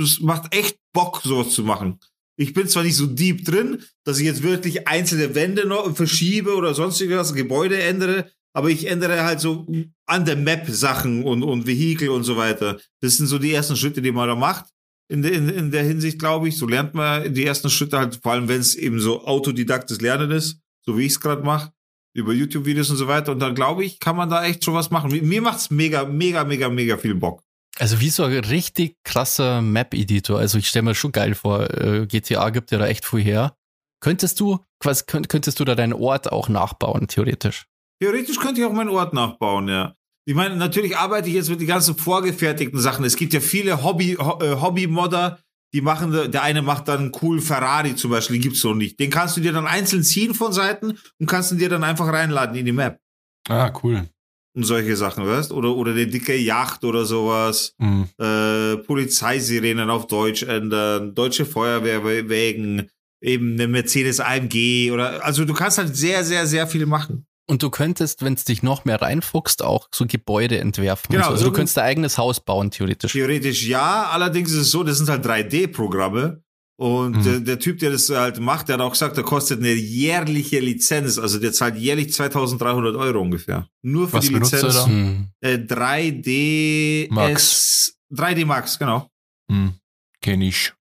Es macht echt Bock, sowas zu machen. Ich bin zwar nicht so deep drin, dass ich jetzt wirklich einzelne Wände noch verschiebe oder sonstiges, Gebäude ändere, aber ich ändere halt so an der Map Sachen und, und Vehikel und so weiter. Das sind so die ersten Schritte, die man da macht. In, der in, in der Hinsicht, glaube ich. So lernt man die ersten Schritte halt, vor allem wenn es eben so autodidaktes Lernen ist, so wie ich es gerade mache über YouTube-Videos und so weiter. Und dann glaube ich, kann man da echt schon was machen. Mir macht's mega, mega, mega, mega viel Bock. Also wie so ein richtig krasser Map-Editor. Also ich stelle mir schon geil vor, äh, GTA gibt ja da echt viel her. Könntest du, quasi, könntest du da deinen Ort auch nachbauen, theoretisch? Theoretisch könnte ich auch meinen Ort nachbauen, ja. Ich meine, natürlich arbeite ich jetzt mit den ganzen vorgefertigten Sachen. Es gibt ja viele Hobby, äh, Hobby-Modder, die machen, der eine macht dann einen coolen Ferrari zum Beispiel, den gibt's noch nicht. Den kannst du dir dann einzeln ziehen von Seiten und kannst ihn dir dann einfach reinladen in die Map. Ah, cool. Und solche Sachen, weißt Oder, oder eine dicke Yacht oder sowas. Mhm. Äh, Polizeisirenen auf Deutsch ändern, deutsche Feuerwehrwägen, eben eine Mercedes AMG oder, also du kannst halt sehr, sehr, sehr viel machen. Und du könntest, wenn es dich noch mehr reinfuchst, auch so Gebäude entwerfen. Genau, so. Also du könntest dein eigenes Haus bauen, theoretisch. Theoretisch ja, allerdings ist es so, das sind halt 3D-Programme. Und mhm. der, der, Typ, der das halt macht, der hat auch gesagt, der kostet eine jährliche Lizenz. Also der zahlt jährlich 2300 Euro ungefähr. Nur für Was die Lizenz. Mhm. Äh, 3D Max. 3D Max, genau. Mhm. Kenn ich.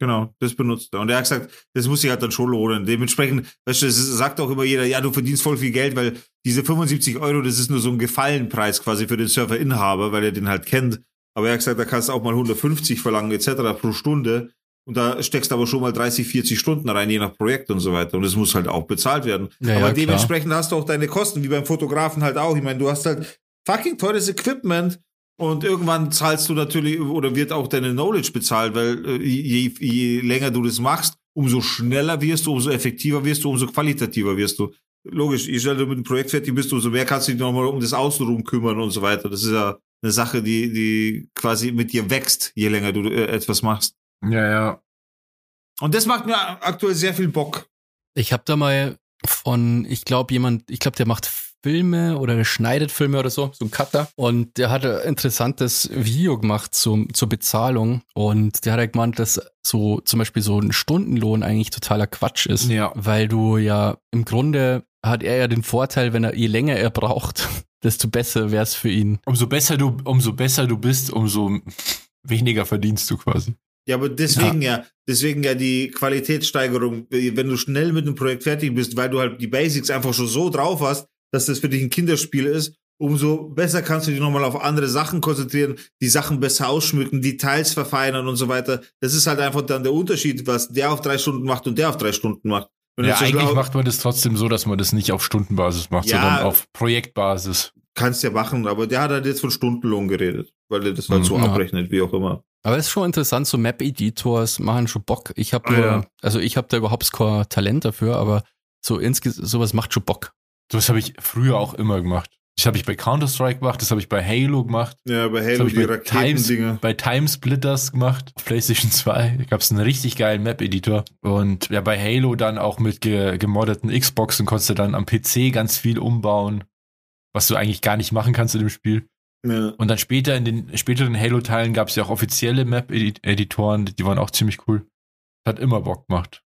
Genau, das benutzt er. Und er hat gesagt, das muss sich halt dann schon lohnen. Dementsprechend, weißt du, das sagt auch immer jeder, ja, du verdienst voll viel Geld, weil diese 75 Euro, das ist nur so ein Gefallenpreis quasi für den Serverinhaber, weil er den halt kennt. Aber er hat gesagt, da kannst du auch mal 150 verlangen, etc. pro Stunde. Und da steckst du aber schon mal 30, 40 Stunden rein, je nach Projekt und so weiter. Und das muss halt auch bezahlt werden. Ja, aber ja, dementsprechend hast du auch deine Kosten, wie beim Fotografen halt auch. Ich meine, du hast halt fucking teures Equipment und irgendwann zahlst du natürlich oder wird auch deine Knowledge bezahlt, weil äh, je, je länger du das machst, umso schneller wirst du, umso effektiver wirst du, umso qualitativer wirst du. Logisch, je schneller du mit dem Projekt fertig bist, umso mehr kannst du dich nochmal um das Außenrum kümmern und so weiter. Das ist ja eine Sache, die, die quasi mit dir wächst, je länger du äh, etwas machst. Ja, ja. Und das macht mir aktuell sehr viel Bock. Ich habe da mal von, ich glaube, jemand, ich glaube, der macht Filme oder der schneidet Filme oder so, so ein Cutter. Und der hat ein interessantes Video gemacht zum, zur Bezahlung. Und der hat halt gemeint, dass so zum Beispiel so ein Stundenlohn eigentlich totaler Quatsch ist. Ja. Weil du ja im Grunde hat er ja den Vorteil, wenn er je länger er braucht, <laughs> desto besser wäre es für ihn. Umso besser du, umso besser du bist, umso weniger verdienst du quasi. Ja, aber deswegen ja. ja, deswegen ja die Qualitätssteigerung, wenn du schnell mit einem Projekt fertig bist, weil du halt die Basics einfach schon so drauf hast, dass das für dich ein Kinderspiel ist, umso besser kannst du dich nochmal auf andere Sachen konzentrieren, die Sachen besser ausschmücken, Details verfeinern und so weiter. Das ist halt einfach dann der Unterschied, was der auf drei Stunden macht und der auf drei Stunden macht. ja, eigentlich macht man das trotzdem so, dass man das nicht auf Stundenbasis macht, ja, sondern auf Projektbasis. Kannst ja machen, aber der hat halt jetzt von Stundenlohn geredet, weil er das halt mhm. so ja. abrechnet, wie auch immer. Aber es ist schon interessant, so Map-Editors machen schon Bock. Ich habe nur, ja. also ich habe da überhaupt kein Talent dafür, aber so insgesamt sowas macht schon Bock. Das habe ich früher auch immer gemacht. Das habe ich bei Counter-Strike gemacht, das habe ich bei Halo gemacht. Ja, bei Halo die bei Times, bei Timesplitters gemacht. Auf PlayStation 2 gab es einen richtig geilen Map-Editor. Und ja, bei Halo dann auch mit ge gemoddeten Xboxen konntest du dann am PC ganz viel umbauen, was du eigentlich gar nicht machen kannst in dem Spiel. Ja. Und dann später in den späteren Halo-Teilen gab es ja auch offizielle Map-Editoren, die waren auch ziemlich cool. Hat immer Bock gemacht.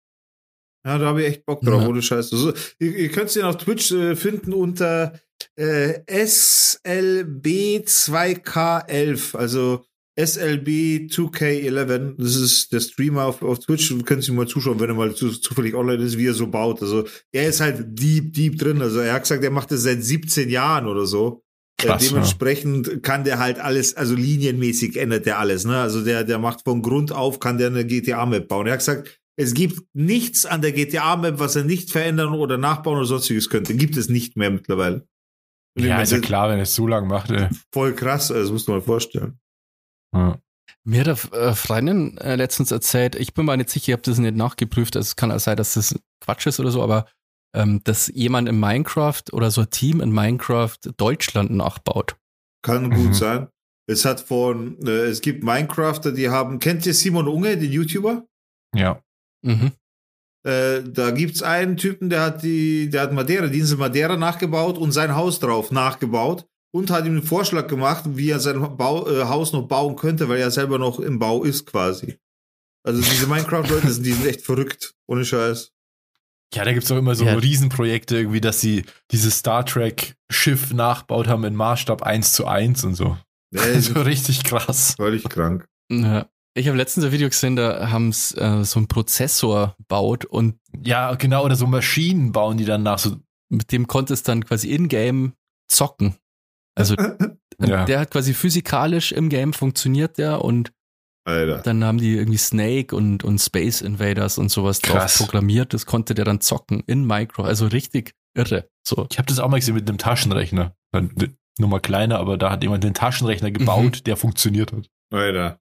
Ja, da habe ich echt Bock drauf, ja. ohne Scheiß. Also, ihr, ihr könnt den auf Twitch äh, finden unter äh, SLB2K11, also SLB2K11. Das ist der Streamer auf, auf Twitch. Du könnt ihm mal zuschauen, wenn er mal zu, zufällig online ist, wie er so baut. Also er ist halt deep, deep drin. Also er hat gesagt, er macht das seit 17 Jahren oder so. Äh, Krass, dementsprechend ja. kann der halt alles, also linienmäßig ändert der alles. Ne? Also der, der macht von Grund auf, kann der eine GTA-Map bauen. Er hat gesagt, es gibt nichts an der GTA-Map, was er nicht verändern oder nachbauen oder sonstiges könnte. Gibt es nicht mehr mittlerweile. Und ja, ist ja klar, wenn es so lang macht. Ey. Voll krass, also das musst du mal vorstellen. Ja. Mir hat eine äh, Freundin äh, letztens erzählt, ich bin mir nicht sicher, ich habe das nicht nachgeprüft, also es kann auch sein, dass das Quatsch ist oder so, aber ähm, dass jemand in Minecraft oder so ein Team in Minecraft Deutschland nachbaut. Kann gut mhm. sein. Es hat von, äh, es gibt Minecrafter, die haben, kennt ihr Simon Unge, den YouTuber? Ja. Mhm. Äh, da gibt's einen Typen, der hat die, der hat Madeira, die Insel Madeira nachgebaut und sein Haus drauf nachgebaut und hat ihm einen Vorschlag gemacht, wie er sein Bau, äh, Haus noch bauen könnte, weil er selber noch im Bau ist quasi. Also diese Minecraft-Leute sind, die sind echt verrückt, ohne Scheiß. Ja, da gibt's auch immer so ja. Riesenprojekte, irgendwie, dass sie dieses Star Trek-Schiff nachbaut haben in Maßstab 1 zu 1 und so. Ja, <laughs> also richtig krass. Völlig krank. Ja. Ich habe letztens ein Video gesehen, da haben es äh, so einen Prozessor baut und ja, genau, oder so Maschinen bauen die dann nach so. Mit dem konntest dann quasi in-game zocken. Also <laughs> ja. der hat quasi physikalisch im Game funktioniert der und Alter. dann haben die irgendwie Snake und, und Space Invaders und sowas Krass. drauf programmiert. Das konnte der dann zocken in Micro. Also richtig irre. So. Ich habe das auch mal gesehen mit einem Taschenrechner. Nur mal kleiner, aber da hat jemand den Taschenrechner gebaut, mhm. der funktioniert hat. Alter.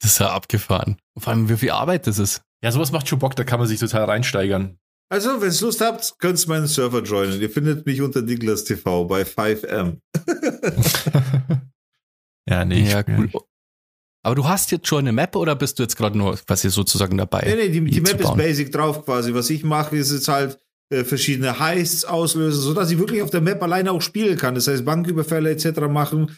Das ist ja abgefahren. Vor allem, wie viel Arbeit das ist. Ja, sowas macht schon Bock, da kann man sich total reinsteigern. Also, wenn ihr Lust habt, könnt ihr meinen Server joinen. Ihr findet mich unter Niklas TV bei 5M. <laughs> ja, nee. Ja, cool. Aber du hast jetzt schon eine Map oder bist du jetzt gerade nur quasi sozusagen dabei? Nee, nee, die, die Map ist basic drauf quasi. Was ich mache, ist jetzt halt äh, verschiedene Heists auslösen, sodass ich wirklich auf der Map alleine auch spielen kann. Das heißt, Banküberfälle etc. machen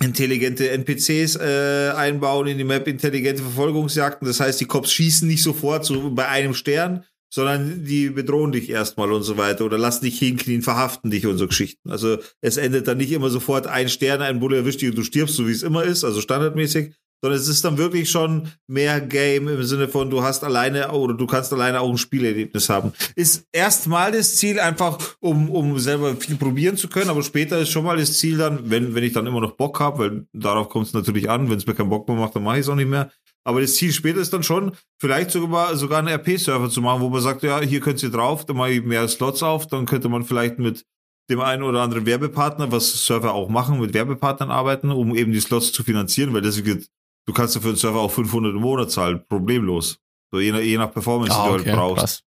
intelligente NPCs äh, einbauen in die Map, intelligente Verfolgungsjagden. Das heißt, die Cops schießen nicht sofort so bei einem Stern, sondern die bedrohen dich erstmal und so weiter oder lassen dich hinknien, verhaften dich und so Geschichten. Also es endet dann nicht immer sofort ein Stern, ein Bulle erwischt dich und du stirbst, so wie es immer ist, also standardmäßig, sondern es ist dann wirklich schon mehr Game im Sinne von, du hast alleine oder du kannst alleine auch ein Spielerlebnis haben. Ist erstmal das Ziel einfach, um, um selber viel probieren zu können, aber später ist schon mal das Ziel dann, wenn, wenn ich dann immer noch Bock habe, weil darauf kommt es natürlich an, wenn es mir keinen Bock mehr macht, dann mache ich es auch nicht mehr. Aber das Ziel später ist dann schon, vielleicht sogar, sogar einen RP-Server zu machen, wo man sagt, ja, hier könnt ihr drauf, dann mache ich mehr Slots auf, dann könnte man vielleicht mit dem einen oder anderen Werbepartner, was Server auch machen, mit Werbepartnern arbeiten, um eben die Slots zu finanzieren, weil das wird du kannst ja für den Server auch 500 im Monat zahlen, problemlos. So je nach, je nach Performance, ah, die du halt brauchst. Krass.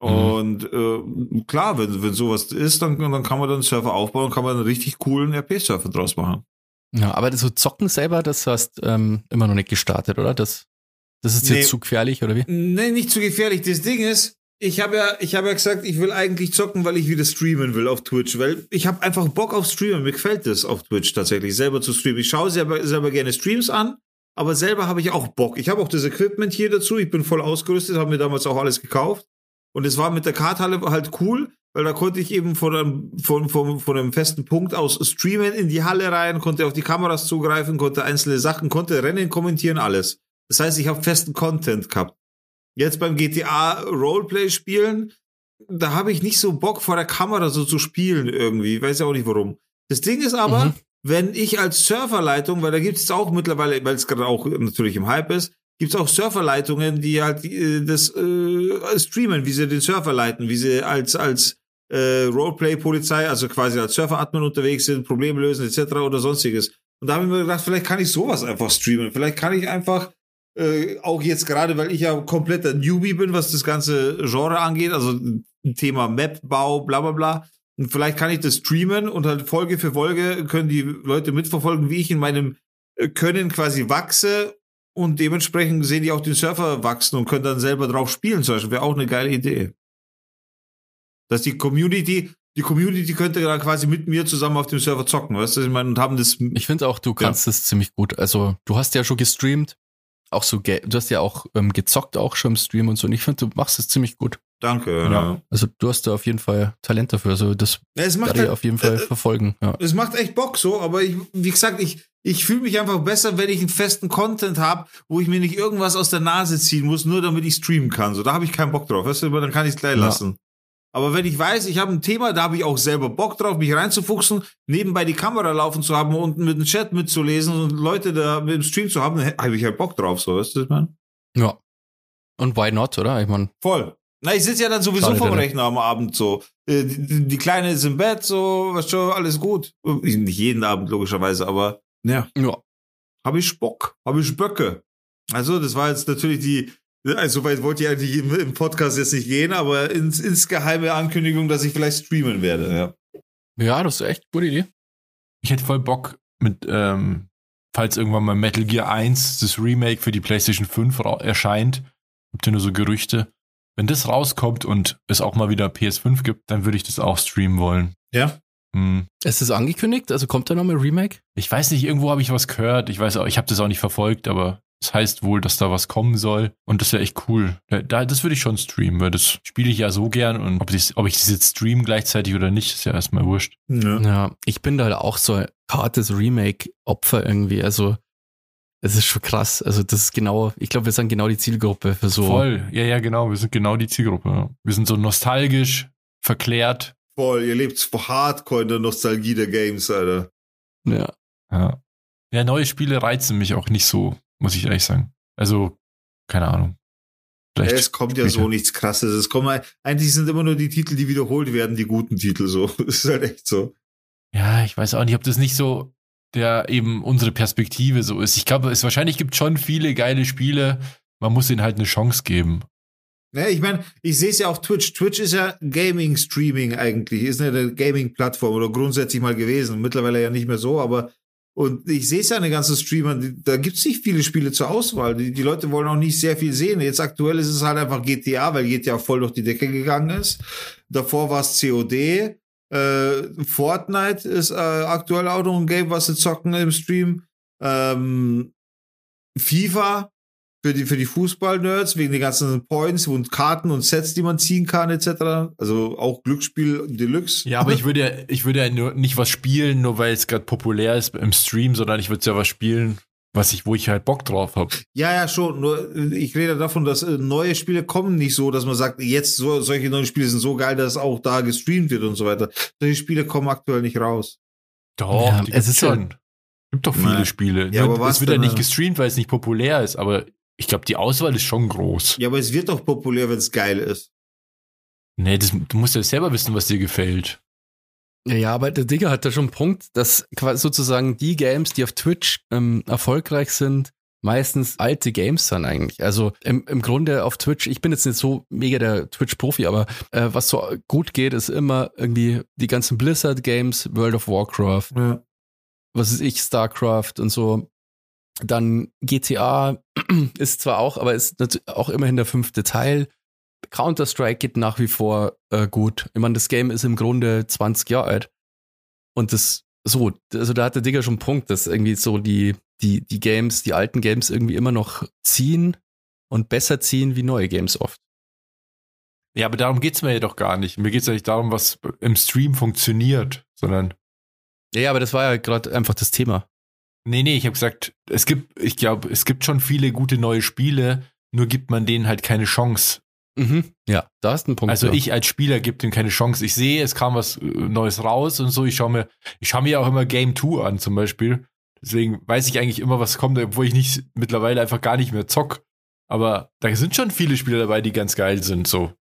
Und äh, klar, wenn, wenn sowas ist, dann, dann kann man dann einen Server aufbauen und kann man einen richtig coolen RP-Server draus machen. Ja, aber so zocken selber, das hast ähm, immer noch nicht gestartet, oder? Das, das ist nee, jetzt zu gefährlich, oder wie? Nee, nicht zu gefährlich. Das Ding ist, ich habe ja, ich habe ja gesagt, ich will eigentlich zocken, weil ich wieder streamen will auf Twitch, weil ich habe einfach Bock auf Streamen. Mir gefällt das auf Twitch tatsächlich, selber zu streamen. Ich schaue selber, selber gerne Streams an aber selber habe ich auch Bock. Ich habe auch das Equipment hier dazu. Ich bin voll ausgerüstet, habe mir damals auch alles gekauft. Und es war mit der Karthalle halt cool, weil da konnte ich eben von einem, von, von, von einem festen Punkt aus streamen in die Halle rein, konnte auf die Kameras zugreifen, konnte einzelne Sachen, konnte Rennen kommentieren, alles. Das heißt, ich habe festen Content gehabt. Jetzt beim GTA Roleplay spielen, da habe ich nicht so Bock vor der Kamera so zu spielen irgendwie. Ich weiß ja auch nicht warum. Das Ding ist aber, mhm wenn ich als Surferleitung, weil da gibt es auch mittlerweile, weil es gerade auch natürlich im Hype ist, gibt es auch Surferleitungen, die halt äh, das äh, streamen, wie sie den Surfer leiten, wie sie als als äh, Roleplay-Polizei, also quasi als Surfer-Admin unterwegs sind, Probleme lösen etc. oder sonstiges. Und da habe ich mir gedacht, vielleicht kann ich sowas einfach streamen. Vielleicht kann ich einfach äh, auch jetzt gerade, weil ich ja kompletter Newbie bin, was das ganze Genre angeht, also Thema Map-Bau, bla bla bla, und vielleicht kann ich das streamen und halt Folge für Folge können die Leute mitverfolgen, wie ich in meinem äh, Können quasi wachse und dementsprechend sehen die auch den Surfer wachsen und können dann selber drauf spielen zum Beispiel. Wäre auch eine geile Idee. Dass die Community, die Community könnte dann quasi mit mir zusammen auf dem Server zocken, weißt du, ich meine, und haben das. Ich finde auch, du kannst ja. das ziemlich gut. Also, du hast ja schon gestreamt, auch so, du hast ja auch ähm, gezockt auch schon im Stream und so. Und ich finde, du machst es ziemlich gut. Danke. Ja. ja. Also du hast da auf jeden Fall Talent dafür. Also das ja, es macht halt, auf jeden Fall äh, verfolgen. Ja. Es macht echt Bock so, aber ich, wie gesagt, ich, ich fühle mich einfach besser, wenn ich einen festen Content habe, wo ich mir nicht irgendwas aus der Nase ziehen muss, nur damit ich streamen kann. So, da habe ich keinen Bock drauf. Weißt du, dann kann ich es gleich ja. lassen. Aber wenn ich weiß, ich habe ein Thema, da habe ich auch selber Bock drauf, mich reinzufuchsen, nebenbei die Kamera laufen zu haben und mit dem Chat mitzulesen und Leute da mit dem Stream zu haben, habe ich halt Bock drauf, so, weißt du, man? Ja. Und why not, oder? Ich meine. Voll. Na, ich sitze ja dann sowieso vom Rechner am Abend so. Äh, die, die, Kleine ist im Bett, so, was schon, alles gut. Nicht jeden Abend, logischerweise, aber ja. Ja. habe ich Bock, habe ich Böcke. Also, das war jetzt natürlich die, also weit wollte ich eigentlich im, im Podcast jetzt nicht gehen, aber ins, insgeheime Ankündigung, dass ich vielleicht streamen werde, ja. Ja, das ist echt eine gute Idee. Ich hätte voll Bock mit, ähm, falls irgendwann mal Metal Gear 1, das Remake für die PlayStation 5 erscheint, gibt ja nur so Gerüchte. Wenn das rauskommt und es auch mal wieder PS5 gibt, dann würde ich das auch streamen wollen. Ja. Hm. Ist es angekündigt? Also kommt da nochmal Remake? Ich weiß nicht, irgendwo habe ich was gehört. Ich weiß auch, ich habe das auch nicht verfolgt, aber das heißt wohl, dass da was kommen soll. Und das wäre echt cool. Da, das würde ich schon streamen, weil das spiele ich ja so gern. Und ob ich, ob ich das jetzt stream gleichzeitig oder nicht, ist ja erstmal wurscht. ja. Ja, ich bin da halt auch so ein hartes Remake-Opfer irgendwie. Also, es ist schon krass. Also, das ist genau, ich glaube, wir sind genau die Zielgruppe für so. Voll. Ja, ja, genau. Wir sind genau die Zielgruppe. Wir sind so nostalgisch, verklärt. Voll, ihr lebt vor Hardcore in der Nostalgie der Games, Alter. Ja. Ja. Ja, neue Spiele reizen mich auch nicht so, muss ich ehrlich sagen. Also, keine Ahnung. Ja, es kommt ja so nichts krasses. Es kommen, eigentlich sind immer nur die Titel, die wiederholt werden, die guten Titel, so. <laughs> Das ist halt echt so. Ja, ich weiß auch nicht, ob das nicht so der eben unsere Perspektive so ist. Ich glaube, es wahrscheinlich gibt schon viele geile Spiele. Man muss ihnen halt eine Chance geben. Ja, ich meine, ich sehe es ja auf Twitch. Twitch ist ja Gaming-Streaming eigentlich, ist eine Gaming-Plattform oder grundsätzlich mal gewesen. Mittlerweile ja nicht mehr so, aber und ich sehe es ja eine ganze Streamer, da gibt es nicht viele Spiele zur Auswahl. Die, die Leute wollen auch nicht sehr viel sehen. Jetzt aktuell ist es halt einfach GTA, weil GTA voll durch die Decke gegangen ist. Davor war es COD. Äh, Fortnite ist äh, aktuell auch noch ein Game, was sie zocken im Stream. Ähm, FIFA für die, für die Fußball-Nerds, wegen den ganzen Points und Karten und Sets, die man ziehen kann, etc. Also auch Glücksspiel Deluxe. Ja, aber ich würde ja, ich würde ja nur nicht was spielen, nur weil es gerade populär ist im Stream, sondern ich würde ja was spielen, was ich, wo ich halt Bock drauf habe. Ja, ja, schon. Nur ich rede davon, dass äh, neue Spiele kommen nicht so, dass man sagt, jetzt so, solche neuen Spiele sind so geil, dass auch da gestreamt wird und so weiter. Solche Spiele kommen aktuell nicht raus. Doch, Ja, die es ist ja- schon. Gibt doch viele Nein. Spiele. Ja, aber was es wird ja nicht äh? gestreamt, weil es nicht populär ist, aber ich glaube, die Auswahl ist schon groß. Ja, aber es wird doch populär, wenn es geil ist. Nee, das, du musst ja selber wissen, was dir gefällt. Ja, aber der Digger hat da schon einen Punkt, dass quasi sozusagen die Games, die auf Twitch ähm, erfolgreich sind, meistens alte Games sind eigentlich. Also im, im Grunde auf Twitch, ich bin jetzt nicht so mega der Twitch-Profi, aber äh, was so gut geht, ist immer irgendwie die ganzen Blizzard-Games, World of Warcraft, Ja. was ist ich, StarCraft und so. Dann GTA <clears throat> ist zwar auch, aber ist auch immerhin der fünfte Teil. Counter-Strike geht nach wie vor äh, gut. Ich meine, das Game ist im Grunde 20 Jahre alt. Und das, so, also da hat der Digger schon einen Punkt, dass irgendwie so die, die, die Games, die alten Games irgendwie immer noch ziehen und besser ziehen wie neue Games oft. Ja, aber darum geht's mir ja doch gar nicht. Mir geht's ja nicht darum, was im Stream funktioniert, sondern ja, aber das war ja gerade einfach das Thema. Nee, nee, ich habe gesagt, es gibt, ich glaube, es gibt schon viele gute neue Spiele, nur gibt man denen halt keine Chance. Mhm. Ja, da hast du einen Punkt. Also ja. ich als Spieler gebe dem keine Chance. Ich sehe, es kam was äh, Neues raus und so. Ich schaue mir, ich schaue mir ja auch immer Game 2 an zum Beispiel. Deswegen weiß ich eigentlich immer, was kommt, obwohl ich nicht mittlerweile einfach gar nicht mehr zock. Aber da sind schon viele Spiele dabei, die ganz geil sind, so.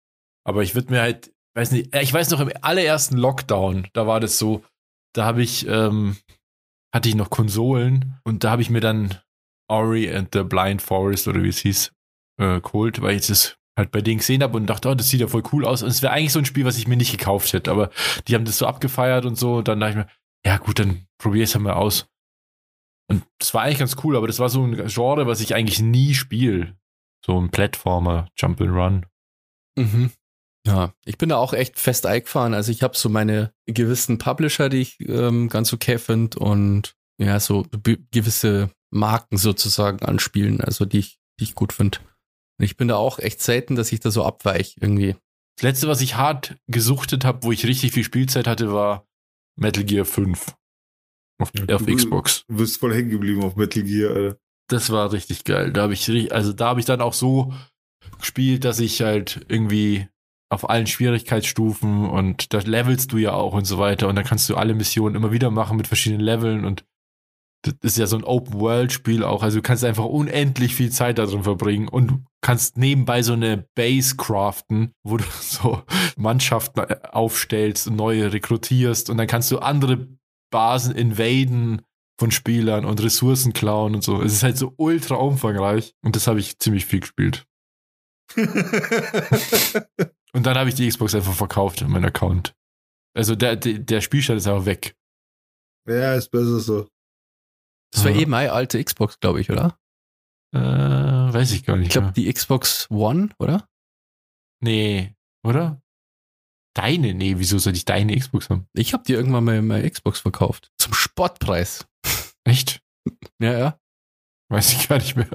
Aber ich würde mir halt, weiß nicht, äh, ich weiß noch im allerersten Lockdown, da war das so, da habe ich, ähm, hatte ich noch Konsolen und da habe ich mir dann Ori and the Blind Forest oder wie es hieß, äh, geholt, weil ich das halt bei denen gesehen habe und dachte, oh, das sieht ja voll cool aus. Und es wäre eigentlich so ein Spiel, was ich mir nicht gekauft hätte, aber die haben das so abgefeiert und so. Und dann dachte ich mir, ja gut, dann probier es halt mal aus. Und das war eigentlich ganz cool, aber das war so ein Genre, was ich eigentlich nie spiele. So ein Plattformer, Jump and Run. Mhm. Ja, ich bin da auch echt fest eingefahren. Also ich habe so meine gewissen Publisher, die ich ähm, ganz okay finde und ja, so gewisse Marken sozusagen anspielen, also die ich, die ich gut finde. Und ich bin da auch echt selten, dass ich da so abweich irgendwie. Das letzte, was ich hart gesuchtet habe, wo ich richtig viel Spielzeit hatte, war Metal Gear 5 auf, auf du- Xbox. Du bist voll hängen geblieben auf Metal Gear, Alter. Das war richtig geil. Da habe ich also da habe ich dann auch so gespielt, dass ich halt irgendwie auf allen Schwierigkeitsstufen und da levelst du ja auch und so weiter und dann kannst du alle Missionen immer wieder machen mit verschiedenen Leveln und das ist ja so ein Open-World-Spiel auch. Also du kannst einfach unendlich viel Zeit darin verbringen und kannst nebenbei so eine Base craften, wo du <laughs> so Mannschaften aufstellst und neue rekrutierst und dann kannst du andere Basen invaden von Spielern und Ressourcen klauen und so. Es ist halt so ultra umfangreich und das habe ich ziemlich viel gespielt. <laughs> Und dann habe ich die Xbox einfach verkauft in meinem Account. Also der, der, der Spielstand ist aber weg. ja, ist besser so. Das war Ja. eh meine alte Xbox, glaube ich, oder? Äh, weiß ich gar nicht. Ich glaube, die Xbox One, oder? Nee, oder? Deine? Nee, wieso soll ich deine Xbox haben? Ich habe die irgendwann mal meine Xbox verkauft. Zum Sportpreis. Echt? <laughs> Ja, ja. Weiß ich gar nicht mehr.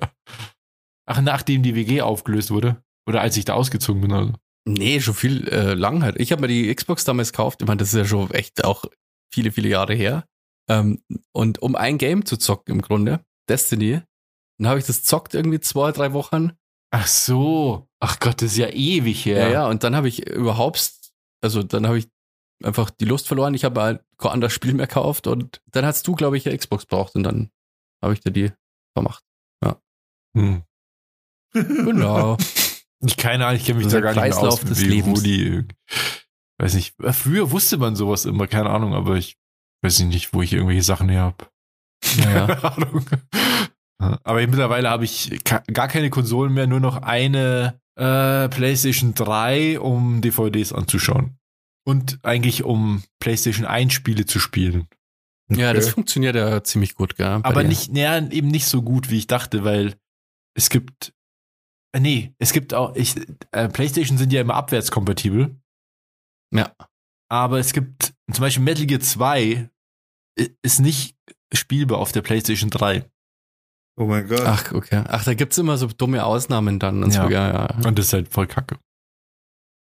Ach, nachdem die WG aufgelöst wurde? Oder als ich da ausgezogen bin? Also. Nee, schon viel äh, lang halt. Ich habe mir die Xbox damals gekauft. Ich meine, das ist ja schon echt auch viele, viele Jahre her. Ähm, und um ein Game zu zocken im Grunde, Destiny, dann habe ich das zockt irgendwie zwei, drei Wochen. Ach so. Ach Gott, das ist ja ewig her. Ja, ja. Und dann habe ich überhaupt, also dann habe ich einfach die Lust verloren. Ich habe halt kein anderes Spiel mehr gekauft und dann hast du, glaube ich, eine Xbox braucht und dann habe ich dir die vermacht. Hm. Genau. <laughs> Ich <laughs> keine Ahnung, ich kenne mich Also da gar nicht mehr aus, des wie, Lebens. die, weiß nicht, früher wusste man sowas immer, keine Ahnung, aber ich weiß nicht, wo ich irgendwelche Sachen her habe. Naja. <laughs> Keine Ahnung. Aber mittlerweile habe ich gar keine Konsolen mehr, nur noch eine äh, PlayStation 3, um DVDs anzuschauen. Und eigentlich um PlayStation 1 Spiele zu spielen. Ja, das funktioniert ja ziemlich gut, gell? Aber dir. nicht, naja, eben nicht so gut, wie ich dachte, weil es gibt, nee, es gibt auch, ich, äh, PlayStation sind ja immer abwärtskompatibel. Ja. Aber es gibt zum Beispiel Metal Gear 2 i- ist nicht spielbar auf der PlayStation 3. Oh mein Gott. Ach, okay. Ach, da gibt's immer so dumme Ausnahmen dann. Und Ja. So, ja, ja. Und das ist halt voll kacke.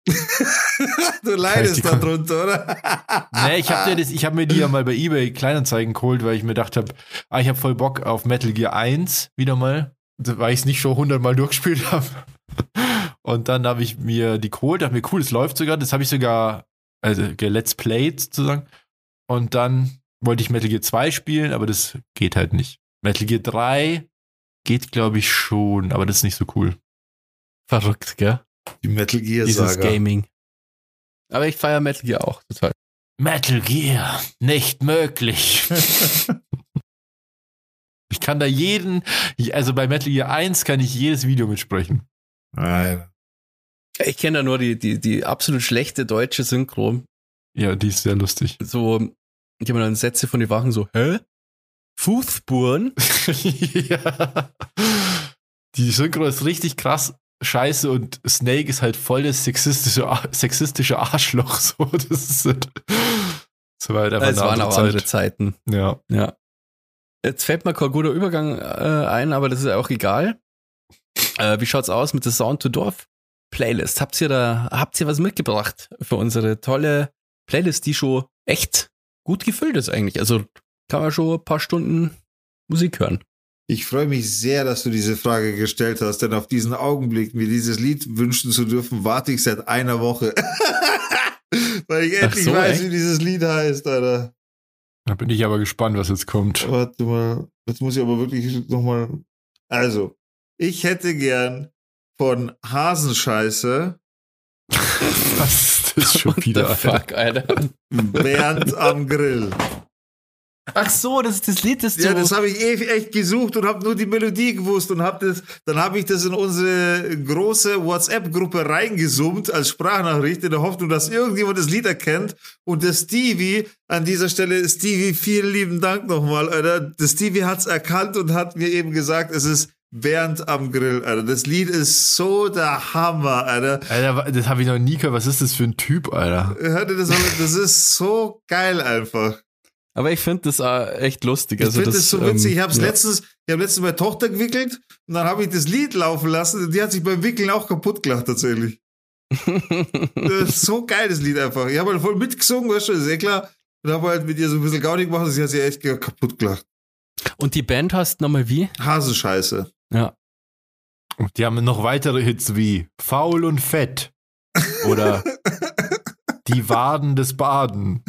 <laughs> du leidest die Kon- darunter, oder? nee, ich habe hab mir die ja mal bei eBay Kleinanzeigen geholt, weil ich mir gedacht habe, ah, ich habe voll Bock auf Metal Gear 1 wieder mal, weil ich es nicht schon hundertmal durchgespielt <laughs> habe. Und dann habe ich mir die geholt, dachte mir, cool, es läuft sogar. Das habe ich sogar, also Let's Played sozusagen. Und dann wollte ich Metal Gear 2 spielen, aber das geht halt nicht. Metal Gear 3 geht, glaube ich, schon, aber das ist nicht so cool. Verrückt, gell? Die Metal Gear Dieses Saga. Gaming. Aber ich feiere Metal Gear auch total. Metal Gear, nicht möglich. <laughs> ich kann da jeden, also bei Metal Gear 1 kann ich jedes Video mitsprechen. Nein. Ich kenne da nur die, die, die absolut schlechte deutsche Synchro. Ja, die ist sehr lustig. So, ich habe dann Sätze von den Wachen so, hä? Fußspuren? <laughs> ja. Die Synchro ist richtig krass scheiße und Snake ist halt voll das sexistische, sexistische Arschloch. <laughs> So, das ist halt, das war halt einfach Es waren auch andere Zeiten. Ja. Ja. Jetzt fällt mir kein guter Übergang äh, ein, aber das ist ja auch egal. Äh, wie schaut's aus mit der Sound to Dorf Playlist? Habt ihr da, habt ihr was mitgebracht für unsere tolle Playlist, die schon echt gut gefüllt ist eigentlich? Also kann man schon ein paar Stunden Musik hören. Ich freue mich sehr, dass du diese Frage gestellt hast, denn auf diesen Augenblick, mir dieses Lied wünschen zu dürfen, warte ich seit einer Woche. <laughs> Weil ich endlich so, weiß, echt? wie dieses Lied heißt, Alter. Da bin ich aber gespannt, was jetzt kommt. Warte mal, jetzt muss ich aber wirklich nochmal. Also, ich hätte gern von Hasenscheiße <laughs> Was ist das schon wieder? Fuck, Alter. Bernd am Grill. Ach so, das ist das Lied, das Ja, das habe ich echt gesucht und habe nur die Melodie gewusst und habe das, dann habe ich das in unsere große WhatsApp-Gruppe reingesummt als Sprachnachricht in der Hoffnung, dass irgendjemand das Lied erkennt. Und der Stevie, an dieser Stelle, Stevie, vielen lieben Dank nochmal, Alter. Der Stevie hat's erkannt und hat mir eben gesagt, es ist Bernd am Grill, Alter. Das Lied ist so der Hammer, Alter. Alter, das habe ich noch nie gehört. Was ist das für ein Typ, Alter? Hört ihr das? Das ist so geil einfach. Aber ich finde das äh, echt lustig. Ich Also finde das, das so witzig. ähm, ich habe ja. letztens, ich habe letztens meine Tochter gewickelt und dann habe ich das Lied laufen lassen und die hat sich beim Wickeln auch kaputt gelacht tatsächlich. <laughs> Das ist so geil, das Lied einfach. Ich habe halt voll mitgesungen, weißt du, ist eh klar. Und habe halt mit ihr so ein bisschen Gaudi gemacht und sie hat sich echt kaputt gelacht. Und die Band heißt nochmal wie? Hasenscheiße. Ja. Und die haben noch weitere Hits wie Faul und Fett oder <laughs> Die Waden des Baden.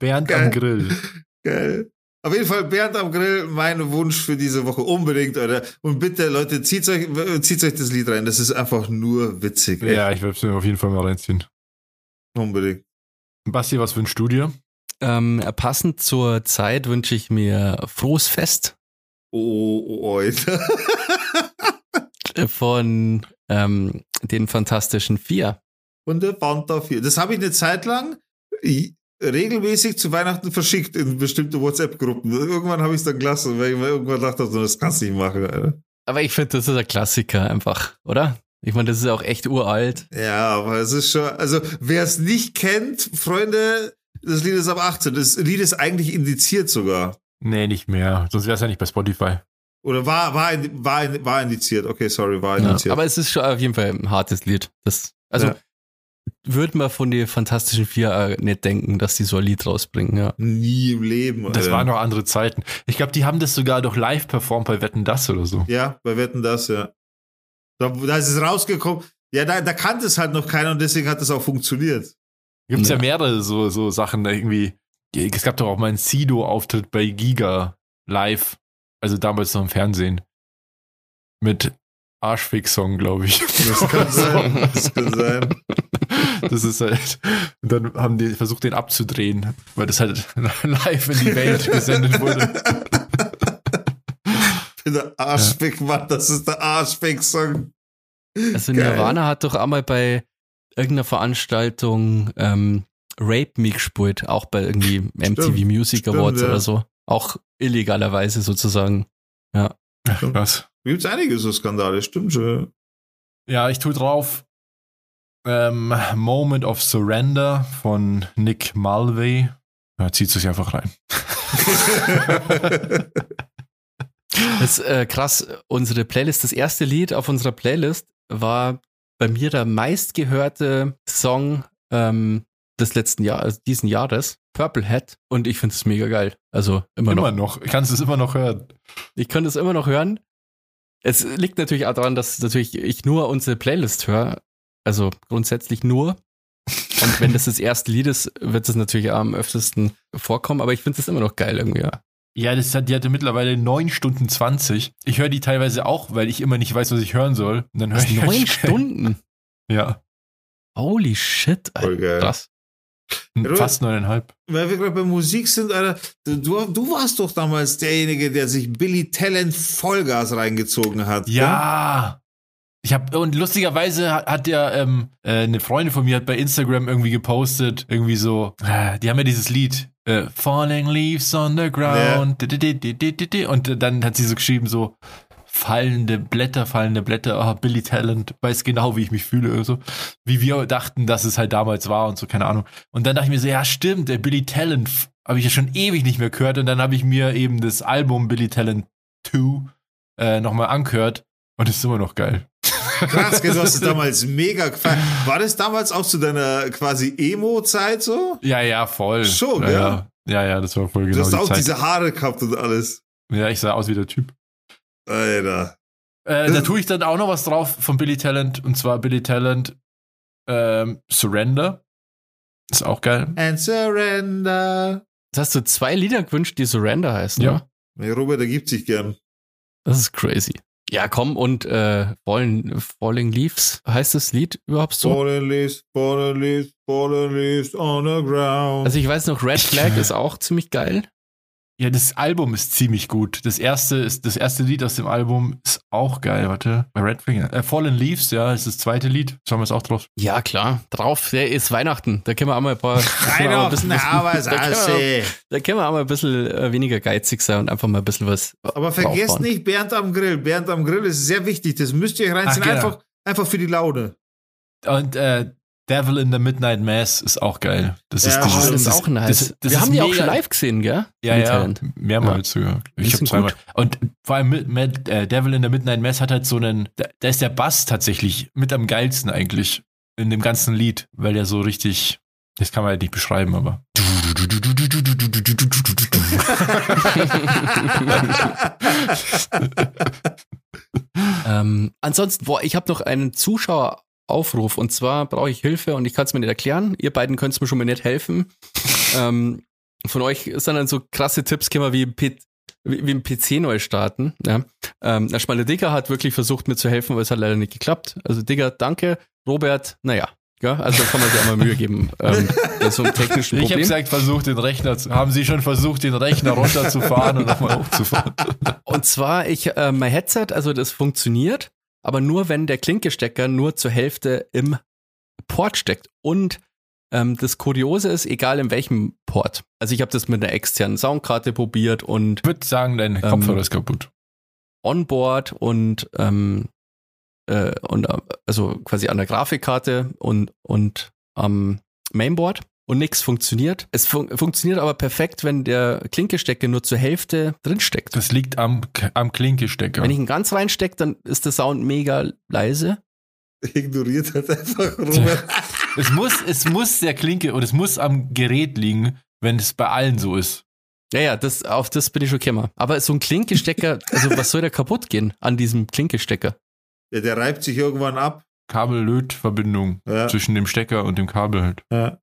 Bernd Geil. am Grill. <laughs> Geil. Auf jeden Fall Bernd am Grill, mein Wunsch für diese Woche unbedingt, Alter. Und bitte, Leute, zieht euch, zieht euch das Lied rein. Das ist einfach nur witzig. Echt. Ja, ich werde es mir auf jeden Fall mal reinziehen. Unbedingt. Basti, was für ein Studio? Ähm, passend zur Zeit wünsche ich mir frohes Fest Oh, oh, Alter. <laughs> von ähm, den Fantastischen Vier. Und der Fanta 4. Das habe ich eine Zeit lang regelmäßig zu Weihnachten verschickt in bestimmte WhatsApp-Gruppen. Irgendwann habe ich es dann gelassen, weil ich mir irgendwann dachte, so, das kannst du nicht machen. Alter. Aber ich finde, das ist ein Klassiker einfach, oder? Ich meine, das ist auch echt uralt. Ja, aber es ist schon, also wer es nicht kennt, Freunde, das Lied ist ab 18. Das Lied ist eigentlich indiziert sogar. Nee, nicht mehr. Sonst wäre es ja nicht bei Spotify. Oder war, war, war, war indiziert. Okay, sorry, war Ja, indiziert. aber es ist schon auf jeden Fall ein hartes Lied. Das, also Ja. Würde man von den Fantastischen Vier äh, nicht denken, dass die so ein Lied rausbringen, ja. Nie im Leben. Das Alter. waren noch andere Zeiten. Ich glaube, die haben das sogar doch live performt bei Wetten Das oder so. Ja, bei Wetten das, ja. Da, da ist es rausgekommen. Ja, da, da kannte es halt noch keiner und deswegen hat es auch funktioniert. Gibt es ja. Ja. mehrere so, so Sachen irgendwie. Es gab doch auch mal einen Sido-Auftritt bei Giga live. Also damals noch im Fernsehen. Mit Arschfix-Song, glaube ich. <laughs> Das kann sein. Das kann sein. Das ist halt. Und dann haben die versucht, den abzudrehen, weil das halt live in die Welt gesendet wurde. <laughs> Ich bin der Arschfick, Mann. Das ist der Arschfick-Song. Also Geil. Nirvana hat doch einmal bei irgendeiner Veranstaltung ähm, Rape Me gespielt, auch bei irgendwie MTV Stimmt, Music stimmt, Awards ja. oder so. Auch illegalerweise sozusagen. Ach, krass. Gibt's einige so Skandale, stimmt schon. Ja, ich tue drauf ähm, Moment of Surrender von Nick Mulvey. Ja, zieht sich einfach rein. <laughs> Das ist äh, krass. Unsere Playlist, das erste Lied auf unserer Playlist war bei mir der meistgehörte Song ähm, des letzten Jahres, also diesen Jahres, Purple Hat. Und ich finde es mega geil. Also immer, Immer noch. noch. Kannst du es immer noch hören. Ich könnte es immer noch hören. Es liegt natürlich auch daran, dass natürlich ich nur unsere Playlist höre. Also grundsätzlich nur. Und wenn das das erste Lied ist, wird es natürlich am öftesten vorkommen. Aber ich finde es immer noch geil irgendwie. Ja. Ja, das hat, die hatte mittlerweile 9 Stunden 20. Ich höre die teilweise auch, weil ich immer nicht weiß, was ich hören soll. Und dann höre ich halt Neun schnell- Stunden. <laughs> Ja, Holy shit, Voll Alter. geil. Krass. Fast neuneinhalb. Weil wir gerade bei Musik sind, Alter, du, du warst doch damals derjenige, der sich Billy Talent Vollgas reingezogen hat. Ja. Ich habe und lustigerweise hat, hat ja ähm, äh, eine Freundin von mir hat bei Instagram irgendwie gepostet, irgendwie so, äh, die haben ja dieses Lied äh, Falling Leaves on the Ground di- und dann hat sie so geschrieben so fallende Blätter, fallende Blätter, ah, Billy Talent, weiß genau, wie ich mich fühle oder so, wie wir dachten, dass es halt damals war und so, keine Ahnung. Und dann dachte ich mir so, ja stimmt, der Billy Talent habe ich ja schon ewig nicht mehr gehört und dann habe ich mir eben das Album Billy Talent 2 äh, nochmal angehört und ist immer noch geil. Krass, du hast es <laughs> damals mega gefallen. War das damals auch zu deiner quasi Emo-Zeit so? Ja, ja, voll. Schon, ja, ja. Ja, ja, das war voll Du genau hast die auch Zeit. diese Haare gehabt und alles. ja, ich sah aus wie der Typ. Alter. Äh, da tue ich dann auch noch was drauf von Billy Talent und zwar Billy Talent ähm, Surrender. Ist auch geil. And surrender. Jetzt hast du zwei Lieder gewünscht, die Surrender heißen, Ja. ja. Ja, Robert ergibt sich gern. Das ist crazy. Ja, komm, und äh, Falling, Falling Leaves heißt das Lied überhaupt so? Fallen leaves, fallen leaves, fallen leaves on the ground. Also ich weiß noch, Red Flag ist auch ziemlich geil. Ja, das Album ist ziemlich gut. Das erste ist das erste Lied aus dem Album ist auch geil. Warte, bei Red Finger. Äh, Fallen Leaves, ja, ist das zweite Lied. Schauen wir es auch drauf. Ja, klar. Drauf, der ist Weihnachten. Da können wir auch mal ein paar. <laughs> da können wir auch mal ein bisschen- Weihnachten, aber <laughs> da, können wir, da können wir auch mal ein bisschen äh, weniger geizig sein und einfach mal ein bisschen was. Aber vergesst nicht Bernd am Grill. Bernd am Grill ist sehr wichtig. Das müsst ihr euch reinziehen. Ach, genau. einfach, einfach für die Laune. Und äh, Devil in the Midnight Mass ist auch geil. Das Ja, ist Oh, dieses, das ist auch nice. das- das wir haben die auch schon live gesehen, gell? Ja, ja, Talent. mehrmals sogar. Die Ich habe zweimal. Und vor allem mit, mit äh, Devil in the Midnight Mass hat halt so einen, da, da ist der Bass tatsächlich mit am geilsten eigentlich in dem ganzen Lied, weil der so richtig, das kann man halt nicht beschreiben, aber. <laughs> Ähm, ansonsten, boah, ich habe noch einen Zuschaueraufruf und zwar brauche ich Hilfe und ich kann es mir nicht erklären. Ihr beiden könnt es mir schon mal nicht helfen. <laughs> ähm, von euch sind dann so krasse Tipps, können wir wie, P wie, wie im PC neu starten. Ja. Ähm, der Schmale Digger hat wirklich versucht mir zu helfen, aber es hat leider nicht geklappt. Also Digger, danke. Robert, naja, Ja, also kann man sich auch mal Mühe geben. Ähm, <laughs> so ein technischen Ich habe Problem. gesagt, versucht den Rechner zu, haben Sie schon versucht, den Rechner runterzufahren und nochmal hochzufahren? Und zwar, ich, äh, mein Headset, also das funktioniert, aber nur, wenn der Klinkestecker nur zur Hälfte im Port steckt. Und ähm, das Kuriose ist, egal in welchem Port. Also ich habe das mit einer externen Soundkarte probiert und Ich würde sagen, dein Kopfhörer ist kaputt. Onboard und ähm, äh, und äh, also quasi an der Grafikkarte und und am Mainboard und nichts funktioniert. Es fun funktioniert aber perfekt, wenn der Klinkestecker nur zur Hälfte drin steckt. Das liegt am, am Klinkestecker. Wenn ich ihn ganz reinstecke, dann ist der Sound mega leise. <laughs> Ignoriert halt einfach Robert. Es muss, es muss der Klinke und es muss am Gerät liegen, wenn es bei allen so ist. Ja, ja, das, auf das bin ich schon gekommen. Aber so ein Klinkestecker, <laughs> also was soll da kaputt gehen an diesem Klinkestecker? Ja, der reibt sich irgendwann ab. Kabel-Löt-Verbindung Ja. zwischen dem Stecker und dem Kabel halt. Ja.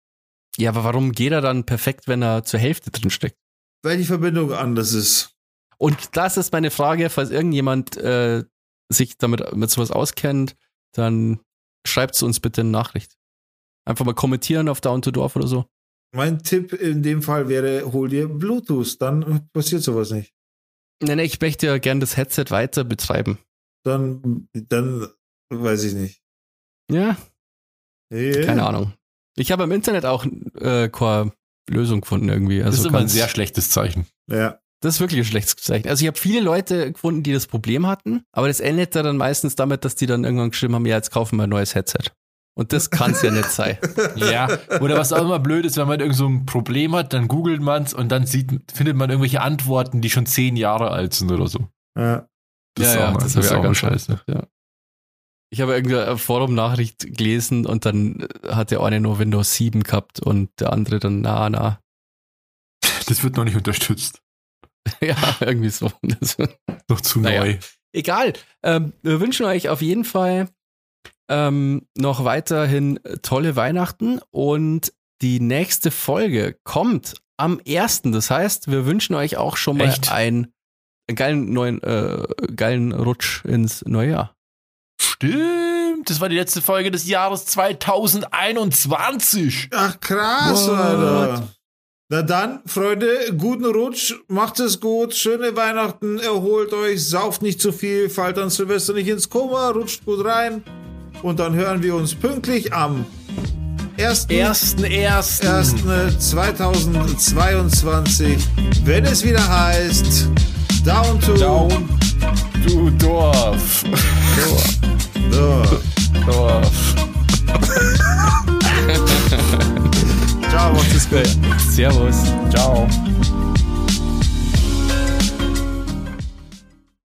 Ja, aber warum geht er dann perfekt, wenn er zur Hälfte drin steckt? Weil die Verbindung anders ist. Und das ist meine Frage, falls irgendjemand äh, sich damit mit sowas auskennt, dann schreibt es uns bitte eine Nachricht. Einfach mal kommentieren auf Down to Dorf oder so. Mein Tipp in dem Fall wäre, hol dir Bluetooth, dann passiert sowas nicht. Nee, nee, ich möchte ja gern das Headset weiter betreiben. Dann, dann weiß ich nicht. Ja, Ja. keine Ahnung. Ich habe im Internet auch äh, keine Lösung gefunden irgendwie. Also das ist immer ein sehr schlechtes Zeichen. Ja. Das ist wirklich ein schlechtes Zeichen. Also ich habe viele Leute gefunden, die das Problem hatten, aber das endete dann meistens damit, dass die dann irgendwann geschrieben haben, ja, jetzt kaufen wir ein neues Headset. Und das kann es ja nicht sein. <laughs> Ja, oder was auch immer blöd ist, wenn man irgend so ein Problem hat, dann googelt man es und dann sieht, findet man irgendwelche Antworten, die schon zehn Jahre alt sind oder so. ja. Das ist auch mal- das hab ist auch ganz scheiße. Ja. Ich habe irgendeine Forum-Nachricht gelesen und dann hat der eine nur Windows 7 gehabt und der andere dann, na, na. <laughs> Das wird noch nicht unterstützt. <laughs> ja, irgendwie so. Das, Noch zu Naja. neu. Egal. Ähm, wir wünschen euch auf jeden Fall ähm, noch weiterhin tolle Weihnachten und die nächste Folge kommt am 1. Das heißt, wir wünschen euch auch schon mal Echt? einen geilen neuen, äh, geilen Rutsch ins neue Jahr. Stimmt, das war die letzte Folge des Jahres 2021. Ach krass, What? Alter. Na dann, Freunde, guten Rutsch, macht es gut, schöne Weihnachten, erholt euch, sauft nicht zu viel, fallt an Silvester nicht ins Koma, rutscht gut rein und dann hören wir uns pünktlich am 1. Ersten, ersten. 1.2022, wenn es wieder heißt Down to Down to Dorf. Dorf. Dorf. Ciao, macht's gut. Servus. Ciao.